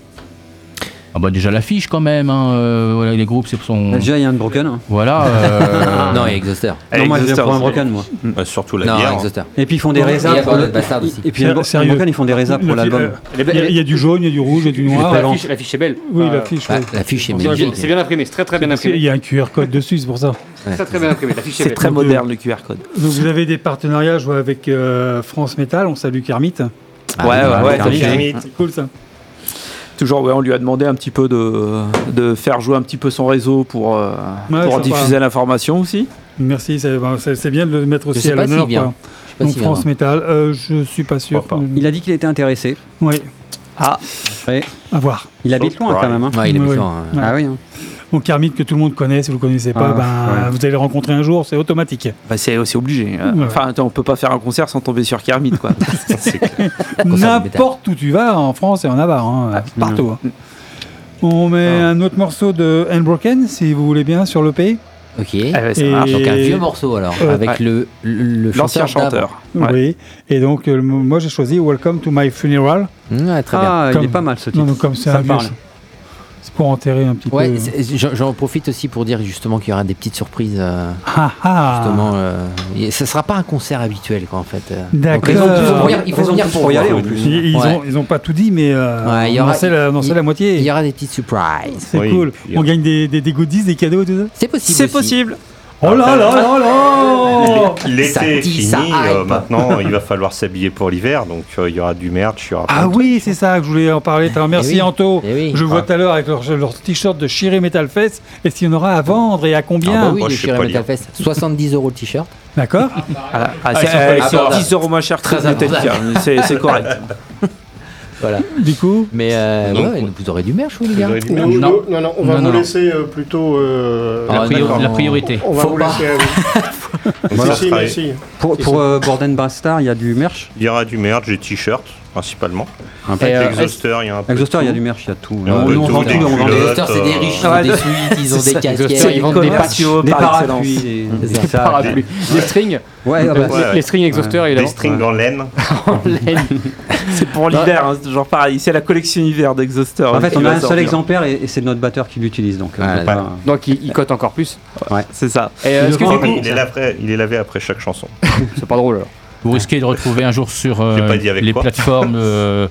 Ah bah déjà l'affiche quand même, hein, euh, voilà, les groupes c'est son... Déjà, il y a un broken. hein. Voilà. euh, Non, il y a Exhauster. Non, moi, je pour un broken, moi. Bah, surtout la Non, bière. Exhauster. Et puis ils font des Il y résas a pour le... Bastard aussi. Et puis un broken, ils font des résas pour l'album. euh, Il y, a- il y a du jaune, il y a du rouge, il y a du noir. L'affiche est belle. Oui, l'affiche. Oui. L'affiche est c'est bien- magnifique. C'est bien imprimé, c'est très très bien imprimé. y a un QR code dessus, c'est pour ça. Très très bien imprimé. C'est belle. très moderne le QR code. Donc vous avez des partenariats je vois, avec euh, France Metal, on salue Kermit. Ah, ouais, ouais, ouais. C'est cool ça. Toujours, ouais, on lui a demandé un petit peu de, de faire jouer un petit peu son réseau pour, euh, Ouais, pour diffuser l'information aussi. Merci, c'est c'est bien de le mettre Je aussi sais à l'honneur. pas Donc France. Metal, euh, je suis pas sûr. Pas. Il a dit qu'il était intéressé. Oui, Ah, Ouais. à voir. Il habite loin quand même. hein. Ouais, il est Ouais, méchant. hein. ouais. Ah oui. hein. Donc Kermit que tout le monde connaît, si vous le connaissez pas, Ah, ben, ouais. vous allez le rencontrer un jour, c'est automatique. bah c'est obligé. Euh, Ouais. Enfin, attends, on peut pas faire un concert sans tomber sur Kermit, quoi. N'importe où tu vas, en France et en Navarre, hein, partout. hein. On met un autre morceau de Unbroken, si vous voulez bien, sur l'EP. Ok. Ah ouais, ça marche. Donc un vieux morceau alors, Euh, avec ouais. le, le, le L'ancien chanteur. chanteur. Ouais. Oui. Et donc, euh, moi j'ai choisi Welcome to My Funeral. Ouais, très bien. Ah, il est pas mal ce titre. non, comme c'est Ça un vieux- pour enterrer un petit Ouais, peu. j'en profite aussi pour dire justement qu'il y aura des petites surprises. euh, Ah, ah. justement, euh, et ce sera pas un concert habituel quoi en fait. euh. D'accord. Donc, il faut- il faut venir- pour y aller en plus. Ils, ils Ouais. ont, ils ont pas tout dit, mais euh, Ouais, il y on aura- en sait la, la moitié. Il y aura des petites surprises. C'est Oui, cool. On gagne des, des, des goodies, des cadeaux et tout ça? C'est possible. C'est aussi. possible. Oh là là là là L'été est dit, fini, euh, maintenant il va falloir s'habiller pour l'hiver, donc euh, il y aura du merch, il y aura plein Ah oui, c'est ça que je voulais en parler. Merci Eh oui. Anto. Eh oui. Je vois Ah. tout à l'heure avec leur, leur t-shirt de Chiré Metal Fest. Est-ce qu'il y en aura à vendre et à Ah combien bah oui, Chiré pas Metal. Fest. 70 euros le t-shirt. D'accord Ah, ah, Ah, c'est ils sont euh. 10 euros moins cher que Très c'est correct. Voilà. Du coup Mais euh, ouais, vous aurez du merch, vous les gars. Non. non, non, on va Non, vous laisser euh, plutôt. euh, Ah, la, priori- d'accord. la priorité. on va faut vous pas. laisser. Voilà, si, si, ça mais sera- si. Pour, pour euh, Borden Bastard, il y a du merch? Il y aura du merch, des t-shirts principalement. Un. Et, euh, Exhauster, il y a un peu. Exhauster, il y a du merch, il y a tout. On vend des tout, on vend des- Exhauster, c'est des euh, riches, ils ouais, ont des de- suites, ils ont des casquettes. Ils vendent des patchs. des par parapluies, des, des. Des parapluies. Les strings, Ouais, ah bah, Ouais, les, ouais. les strings Exhauster, Des évidemment. strings en laine. En laine. C'est pour l'hiver, hein, c'est toujours pareil. C'est la collection hiver d'Exhauster. En hein, fait, on a un seul exemplaire et, c'est notre batteur qui l'utilise. Donc, euh, Ouais, Donc il, cote encore plus. C'est ça. Euh, il est lavé après chaque chanson. c'est pas drôle alors. Vous risquez de retrouver un jour sur euh, les quoi. plateformes euh,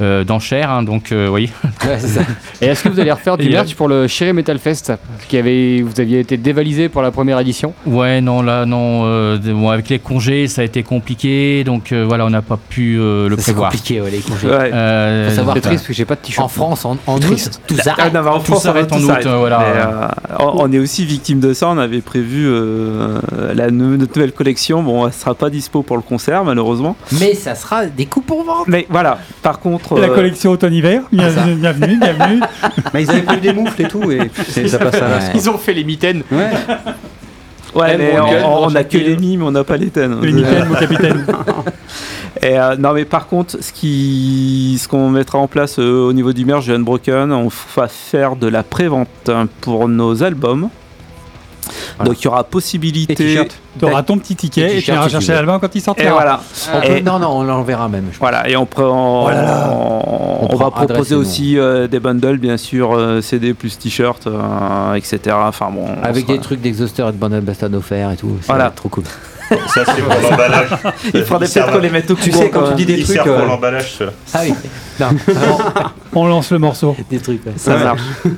euh, d'enchères, hein, donc euh, oui. Ouais, ça. Et est-ce que vous allez refaire du Et, merch pour le Chiré Metal Fest qui avait, vous aviez été dévalisé pour la première édition? Ouais, non, là, non. euh, bon, avec les congés, ça a été compliqué, donc euh, voilà, on n'a pas pu euh, le Ça, C'est prévoir. compliqué, ouais, les congés. Ouais. Euh, Faut savoir C'est triste parce que j'ai pas de t-shirt. En France, en, en août, tout Ah, s'arrête. non, mais en Tout France, s'arrête en août, voilà. Mais, euh, on, on est aussi victime de ça. On avait prévu euh, la notre nouvelle collection. Bon, elle sera pas dispo pour le concert, malheureusement. Mais ça sera des coups pour vendre. Mais voilà, par contre. La euh, collection automne-hiver. Bienvenue, bienvenue, bienvenue. Mais ils avaient pris des moufles et tout, et ça passe à. Ils ont fait les mitaines. Ouais. Mais on, a que les mimes, on n'a pas les thèmes. Les mitaines, mon capitaine. Et, euh, non, mais par contre, ce qui, ce qu'on mettra en place euh, au niveau du merge Unbroken, on va faire de la pré-vente hein, pour nos albums. Voilà. Donc il y aura Et possibilité. Tu auras ton petit ticket Et et tu iras chercher l'album quand il Et sortira. voilà. On peut- Et- Non, non, on l'enverra même. je Voilà, et on, prend- on, Oh là là. on On va prend proposer et aussi euh, des bundles, bien sûr, euh, CD plus t-shirt, euh, etc. Enfin bon. on Avec sera- des trucs d'Exhauster et de Bundle Bastard offerts et tout. Voilà. trop cool. Ça, c'est pour l'emballage. Il faudrait peut-être qu'on les mette au Tu sais, quand tu dis des Il trucs. sert pour l'emballage. Ah oui. Non, On lance le morceau. des trucs. Ça marche.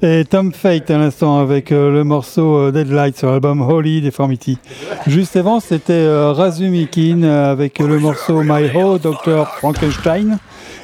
Et Tom Fate à l'instant avec euh, le morceau euh, Deadlight sur l'album Holy Deformity. Juste avant, c'était euh, Razumikin avec le morceau My Ho, Dr. Frankenstein.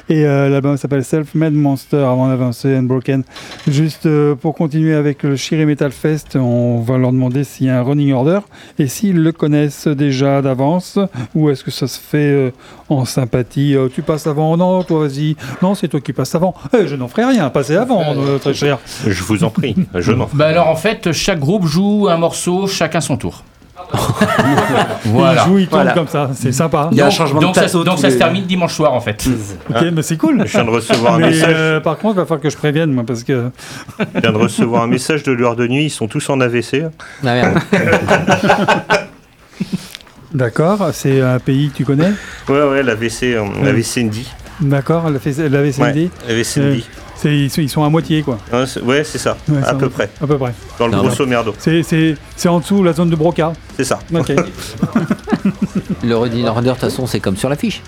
Et euh, l'album s'appelle Self-Made Monster avant d'avancer Unbroken. Juste euh, pour continuer avec le Shiri Metal Fest, on va leur demander s'il y a un running order et s'ils le connaissent déjà d'avance ou est-ce que ça se fait euh, en sympathie. Euh, tu passes avant Non, toi vas-y. Non, c'est toi qui passes avant. Eh, je n'en ferai rien, passez avant, euh, très cher. Je vous en prie, je m'en Bah alors en fait, chaque groupe joue un morceau, chacun son tour. Voilà. Il joue, il tourne Voilà. comme ça, c'est sympa. donc, donc ça, donc ça se termine dimanche soir en fait. Ok, mais c'est cool. Je viens de recevoir un Mais, message. euh, par contre, il va falloir que je prévienne, moi, parce que. Je viens de recevoir un message de l'heure de nuit, ils sont tous en AVC. D'accord, c'est un pays que tu connais? Ouais, ouais, l'AVC, euh, l'AVC Indy. D'accord, la, fais- la VCND Ouais, la VCND. Euh, ils, sont, ils sont à moitié, quoi. Ouais, c'est ouais, c'est ça, Ouais, à c'est peu près. À peu près. Dans le Non, grosso ouais. merdo. C'est- C'est c'est en dessous la zone de Broca. C'est ça. Ok. Le order, de toute façon, c'est comme sur l'affiche.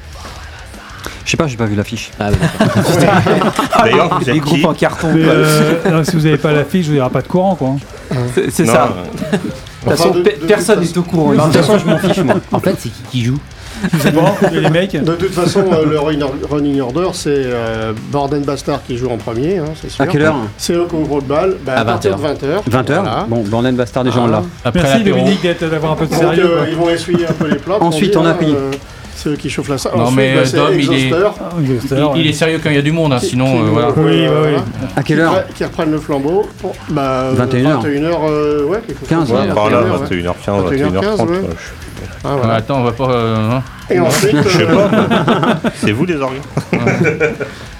Je sais pas, j'ai pas vu l'affiche. Ah, oui, D'ailleurs, vous êtes groupes en carton. Euh, non, si vous n'avez pas l'affiche, n'y aura pas de courant, quoi. C'est c'est Non, ça. euh, De toute façon, personne n'est au courant. De toute façon, je m'en fiche, moi. En fait, c'est qui qui joue? Pas, les mecs. De toute façon, euh, le running order, c'est euh, Borden Bastard qui joue en premier, hein, c'est sûr. À quelle heure? C'est eux qui ouvrent le bal. Bah, à, À partir 20 de 20h. 20h Bon, Borden Bastard, déjà, on l'a. Après Merci. Dominique d'avoir un peu de Donc, sérieux. euh, ils vont essuyer un peu les plats. Ensuite, dit, on a payé. c'est eux qui chauffent la salle. Non, Ensuite, mais bah, c'est Dom, il est- Ah, Il, il est sérieux quand il y a du monde, hein, qui- sinon qui euh, nous- voilà. Oui, oui, oui. À quelle qui heure Qui reprennent le flambeau. Pour, bah, 21h. 21h, euh, ouais, quelque chose 15, comme ça, ouais, par là, 21h, ouais. 21h15, 21h15, 21h30. ouais. Ah, voilà. attends, on va pas. euh, hein. Et ensuite, Je sais euh, pas. C'est vous les organes.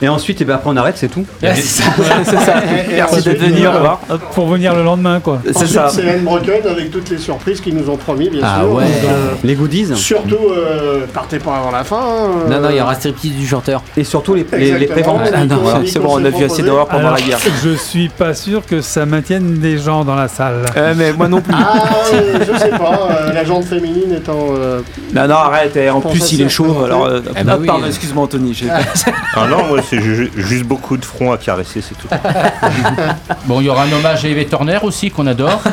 Et ensuite, eh ben, après, on arrête, c'est tout. c'est ça. C'est ça. Et- et Merci d'être venu, au revoir. Hop. Pour venir le lendemain, quoi. C'est ça. c'est Unbroken avec toutes les surprises qu'ils nous ont promis, bien Ah sûr. ouais. Donc, euh, Les goodies. Surtout, euh, partez pas avant la fin. hein, Non, non, il y euh, aura striptease du chanteur. Et surtout, les, les, les préventes. Ah c'est bon, on a vu assez d'horreur pendant la guerre. je suis pas sûr que ça maintienne des gens dans la salle. Euh, mais moi non plus. Ah, euh, je sais pas, euh, la jante féminine étant. euh, Non, non, arrête. et en plus, il est chaud. Alors, euh, Eh bah ah, oui. pardon, excuse-moi, Anthony. j'ai- Ah non, moi, c'est ju- juste beaucoup de front à caresser, c'est tout. Bon, il y aura un hommage à Yves Turner aussi qu'on adore.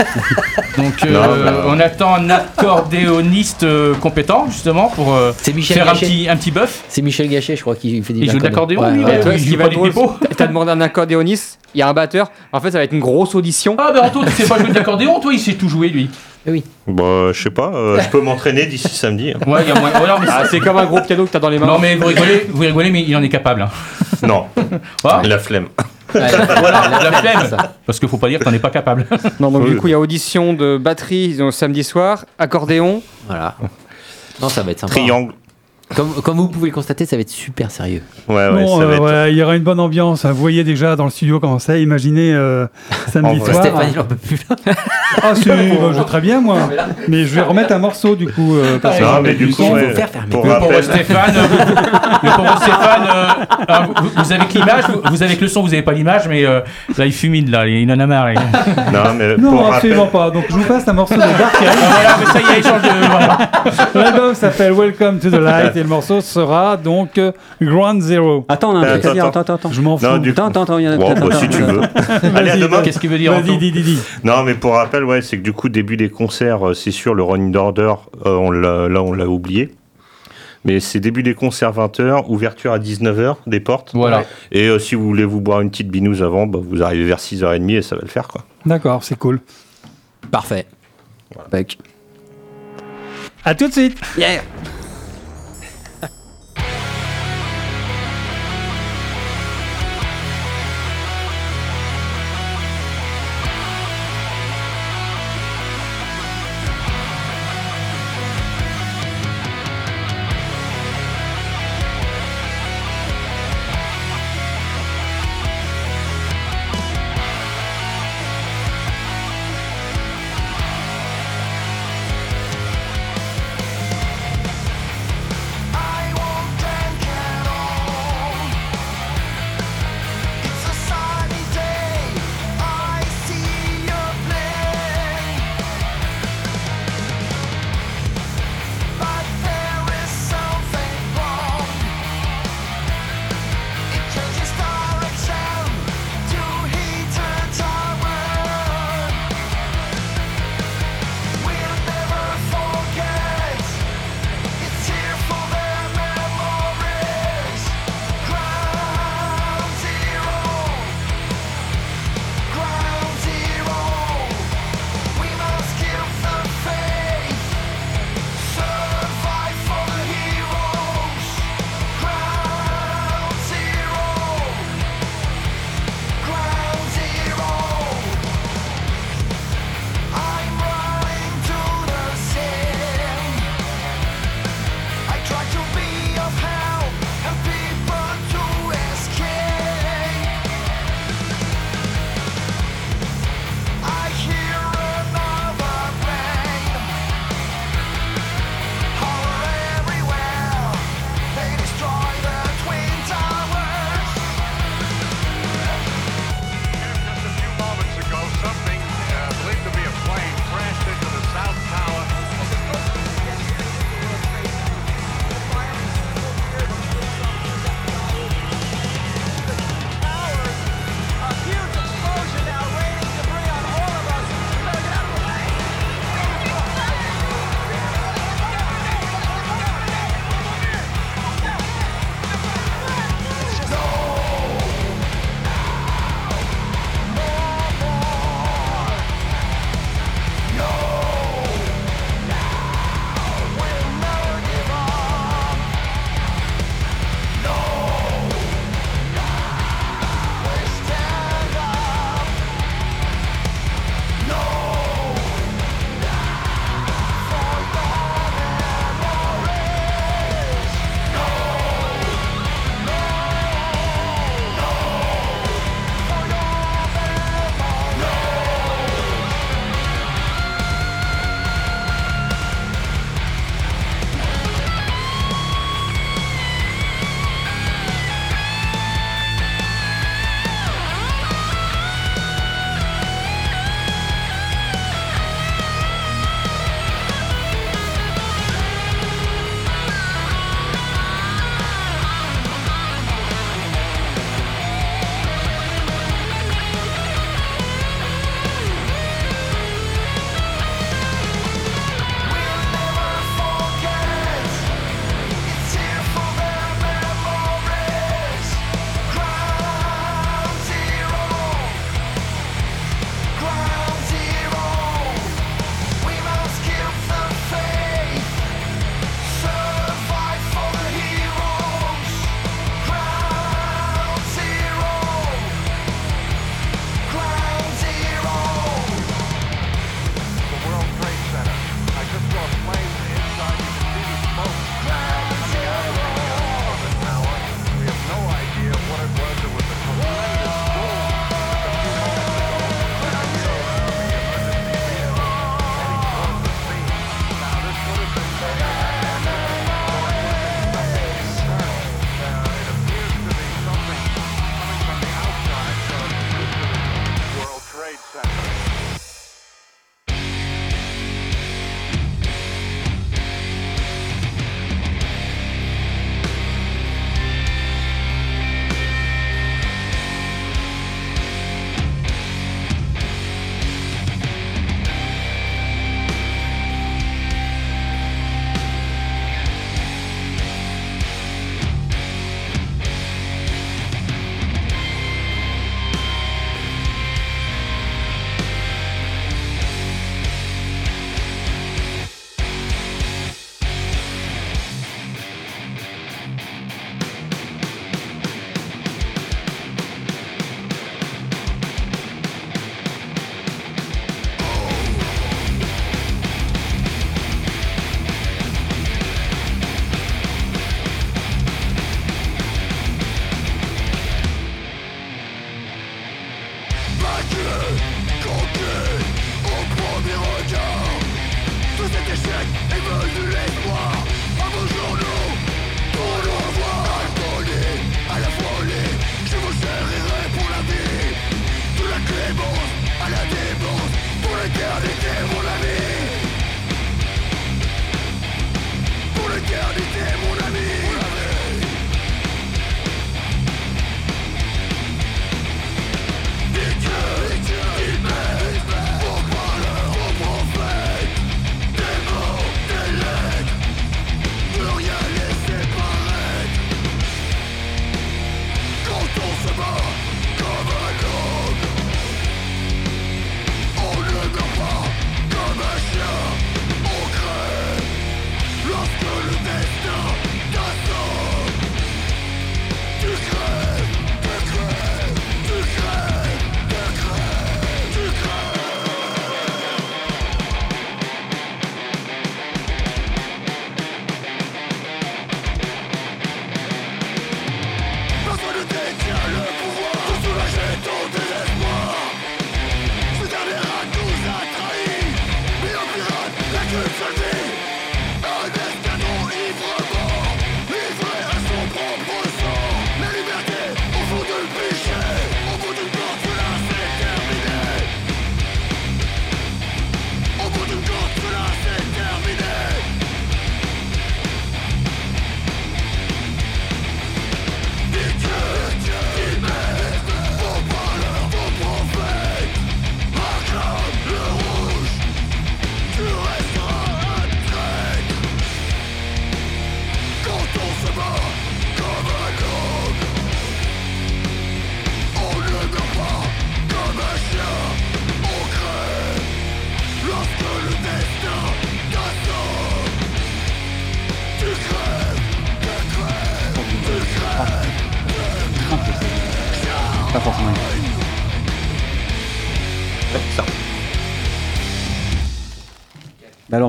Donc euh, Non, non. on attend un accordéoniste euh, compétent justement pour euh, C'est Michel faire un Gachet. petit, un petit buff. C'est Michel Gachet, je crois, qui fait des Il joue de l'accordéon, lui, ouais, ouais. Toi, il ce va des drôle, c'est- t'as demandé un accordéoniste, il y a un batteur. En fait, ça va être une grosse audition. Ah ben Anto, tu sais pas jouer de l'accordéon, toi il sait tout jouer lui. Bah, je sais pas, euh, je peux m'entraîner d'ici samedi. hein. Ouais, il y a moins. ouais, non, mais Ah, c'est- c'est comme un gros piano que t'as dans les mains. non mais vous rigolez, vous rigolez, mais il en est capable. hein. Non, Ah, la flemme. Voilà, la flemme. Parce qu'il faut pas dire que t'en es pas capable. Non, donc Oui. du coup, il y a audition de batterie donc, samedi soir, accordéon. Voilà. Non, ça va être sympa. Triangle. Comme, comme vous pouvez le constater, ça va être super sérieux. Ouais, ouais, Bon, ça va euh, être. ouais, il y aura une bonne ambiance. Vous voyez déjà dans le studio comment c'est. Imaginez euh, samedi soir. Stéphane, il en peut plus. Ah, si, bah, je joue très bien, moi. Mais je vais remettre un morceau, du coup. euh, parce que- Non, mais du coup, faut ouais, faire fermer. pour Le rappel, Stéphane, euh, le pauvre Stéphane, euh, alors, vous, vous avez que l'image, vous, vous avez que le son, vous avez pas l'image, mais euh, là il fumine là, il en a marre. Ah, non, mais Non, pour rappel, absolument pas. Donc, je vous passe un morceau de Dark Eye. voilà, mais ça y est, il change de. Voilà. L'album s'appelle Welcome to the Light et le morceau sera donc euh, Ground Zero. Attends, on a un truc à Attends, dire. attends. Attends, attends. Je m'en fous. Non, du Attends, attends, attends, il y en a Bon, peut-être bah, si tu veux. Allez, à Vas-y, demain. Qu'est-ce qu'il veut dire Vas-y, dis, dis, dis. Non, mais pour rappel, ouais, c'est que du coup, début des concerts, euh, c'est sûr, le running order, euh, on l'a- là, on l'a oublié. Mais c'est début des concerts 20h, ouverture à 19h des portes. Voilà. Et euh, si vous voulez vous boire une petite binouse avant, bah, vous arrivez vers 6h30 et ça va le faire, quoi. D'accord, c'est cool. Parfait. Bec. À tout de suite. Thank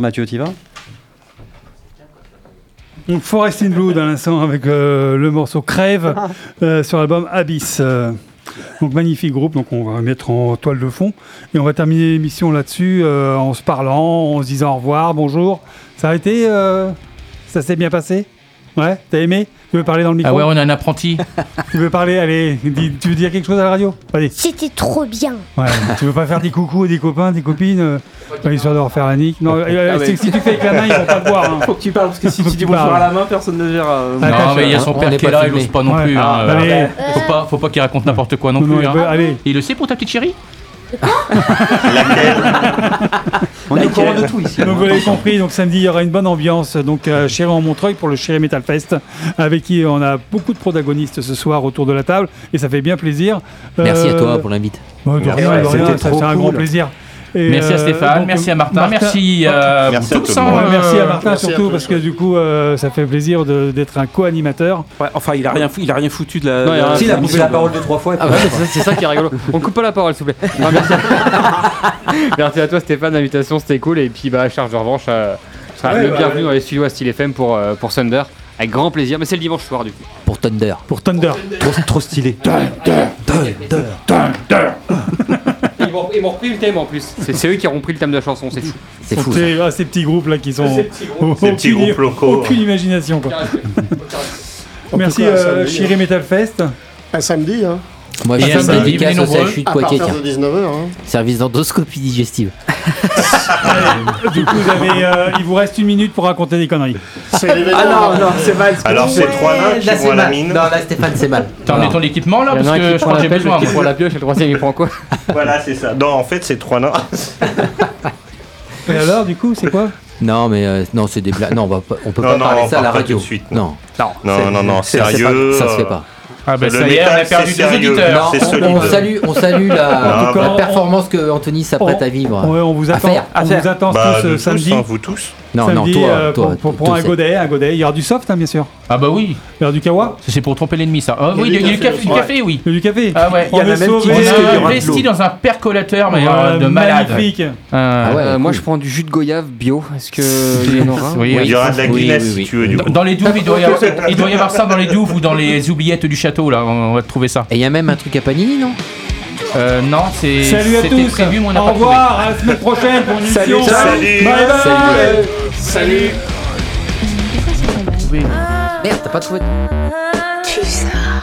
alors Mathieu, tu vas Donc Forest in Blood à l'instant avec euh, le morceau Crève euh, sur l'album Abyss. Euh, donc magnifique groupe, donc on va mettre en toile de fond et on va terminer l'émission là-dessus euh, en se parlant, en se disant au revoir, bonjour. Ça a été, euh, ça s'est bien passé? Ouais, t'as aimé Tu veux parler dans le micro Ah ouais, on a un apprenti. Tu veux parler Allez, dis- tu veux dire quelque chose à la radio Allez. C'était trop bien. Ouais, tu veux pas faire des coucous à des copains, des copines euh, histoire de refaire la nique. Non, euh, euh, Ah ouais. c'est que si tu fais avec la main, ils vont pas te voir. hein. Faut que tu parles parce que si Faut tu que dis tu bonjour parles. à la main, personne ne verra. euh, Ah, Non, mais il y a son on père n'est qui est pas là, il filmé. n'ose pas non Ouais. plus. Ah, hein, allez. euh, Faut pas, faut pas qu'il raconte n'importe quoi non Non, plus. non, hein. bah, allez. Il le sait pour ta petite chérie On est au courant de tout ici. Donc vous l'avez compris, donc samedi il y aura une bonne ambiance donc à Chéri en Montreuil pour le Chéri Metal Fest avec qui on a beaucoup de protagonistes ce soir autour de la table et ça fait bien plaisir. Merci à Euh, toi pour l'invite. de Ouais, c'était un grand plaisir. Et, Merci à euh, Stéphane, donc, merci à Martin, Martin- merci à Merci à tous. tout le monde. Ouais, merci à euh, Martin merci surtout parce que du coup euh, ça fait plaisir d'être un co-animateur. Ouais, enfin, il a rien, il a rien foutu de la. Non, il a de la- rien Si, il a de coupé la parole deux, trois fois. Ah ouais, c'est ça- qui est rigolo. On coupe pas la parole, s'il vous plaît. Non, merci, à... merci à toi, Stéphane, l'invitation, c'était cool. Et puis, bah, charge de revanche, euh, Ouais, le bah, bienvenu dans les studios à Style FM pour, euh, pour Thunder. Avec grand plaisir, mais c'est le dimanche soir du coup. Pour Thunder. Pour Thunder. Trop, trop stylé. Ils m'ont ils m'ont repris le thème en plus. C'est c'est eux qui ont repris le thème de la chanson, c'est fou. C'est fou. c'est- ah, ces petits groupes là qui sont Ces petits groupes. Ces petits aucune- groupes locaux. Aucune imagination quoi. En Merci cas, euh, samedi, Chéri Metal Fest. Un samedi, hein, Moi, j'ai un une dédicace au. CHU de Poitiers, partir tiens. de 19h. Hein. Service d'endoscopie digestive. Du coup, vous avez, euh, il vous reste une minute pour raconter des conneries. Ah non, non, c'est mal. ce Alors c'est trois nains qui vont à la mine. Non, là, Stéphane, c'est mal. T'as emmené ton équipement là Il Parce que je crois que la j'ai besoin. moi. prend la pioche et le troisième il prend quoi? Voilà, c'est ça. Non, en fait, c'est trois nains. Et alors, du coup, c'est quoi? Non, mais euh, non, c'est des blagues. Non, on, va pas- on peut Non, pas non, parler on ça à la radio. tout de suite, non. non. Non, non, non, sérieux, pas- Ça se fait euh, pas. Ah bah Le ça y est, on a métal, perdu c'est deux auditeurs. Non, on, salue, on salue la, on- performance que Anthony s'apprête à vivre. Ouais, on vous À attend, faire, à on faire. vous attend Bah, tous samedi. tous, hein, vous tous. Non, samedi, non, toi, euh, toi, pour, pour toi, prendre un godet, un godet. Il y aura du soft, hein, bien sûr. Ah bah oui, Il y aura du kawa, c'est pour tromper l'ennemi ça. Ah Il oui, du il y a du café du oui. il y a du café. Ah ouais. Il y en a même qui On investi dans un percolateur, mais Ouais, euh, de malade. magnifique. Euh, Ah ouais, Euh, Moi je prends du jus de goyave bio. Est-ce qu'il y en aura Oui, Il y aura de la Oui, Guinness oui, si tu veux, du Dans, coup. dans les douves, il doit, y avoir, il doit y avoir ça dans les douves ou dans les oubliettes du château, là, on va trouver ça. Et il y a même un truc à Panini, non? Euh, non, c'est Salut à tous. prévu, mais on Au pas trouvé. revoir. À la semaine prochaine pour une Salut, émission. salut. Bye bye. Salut. Salut Merde, t'as pas trouvé. Ah.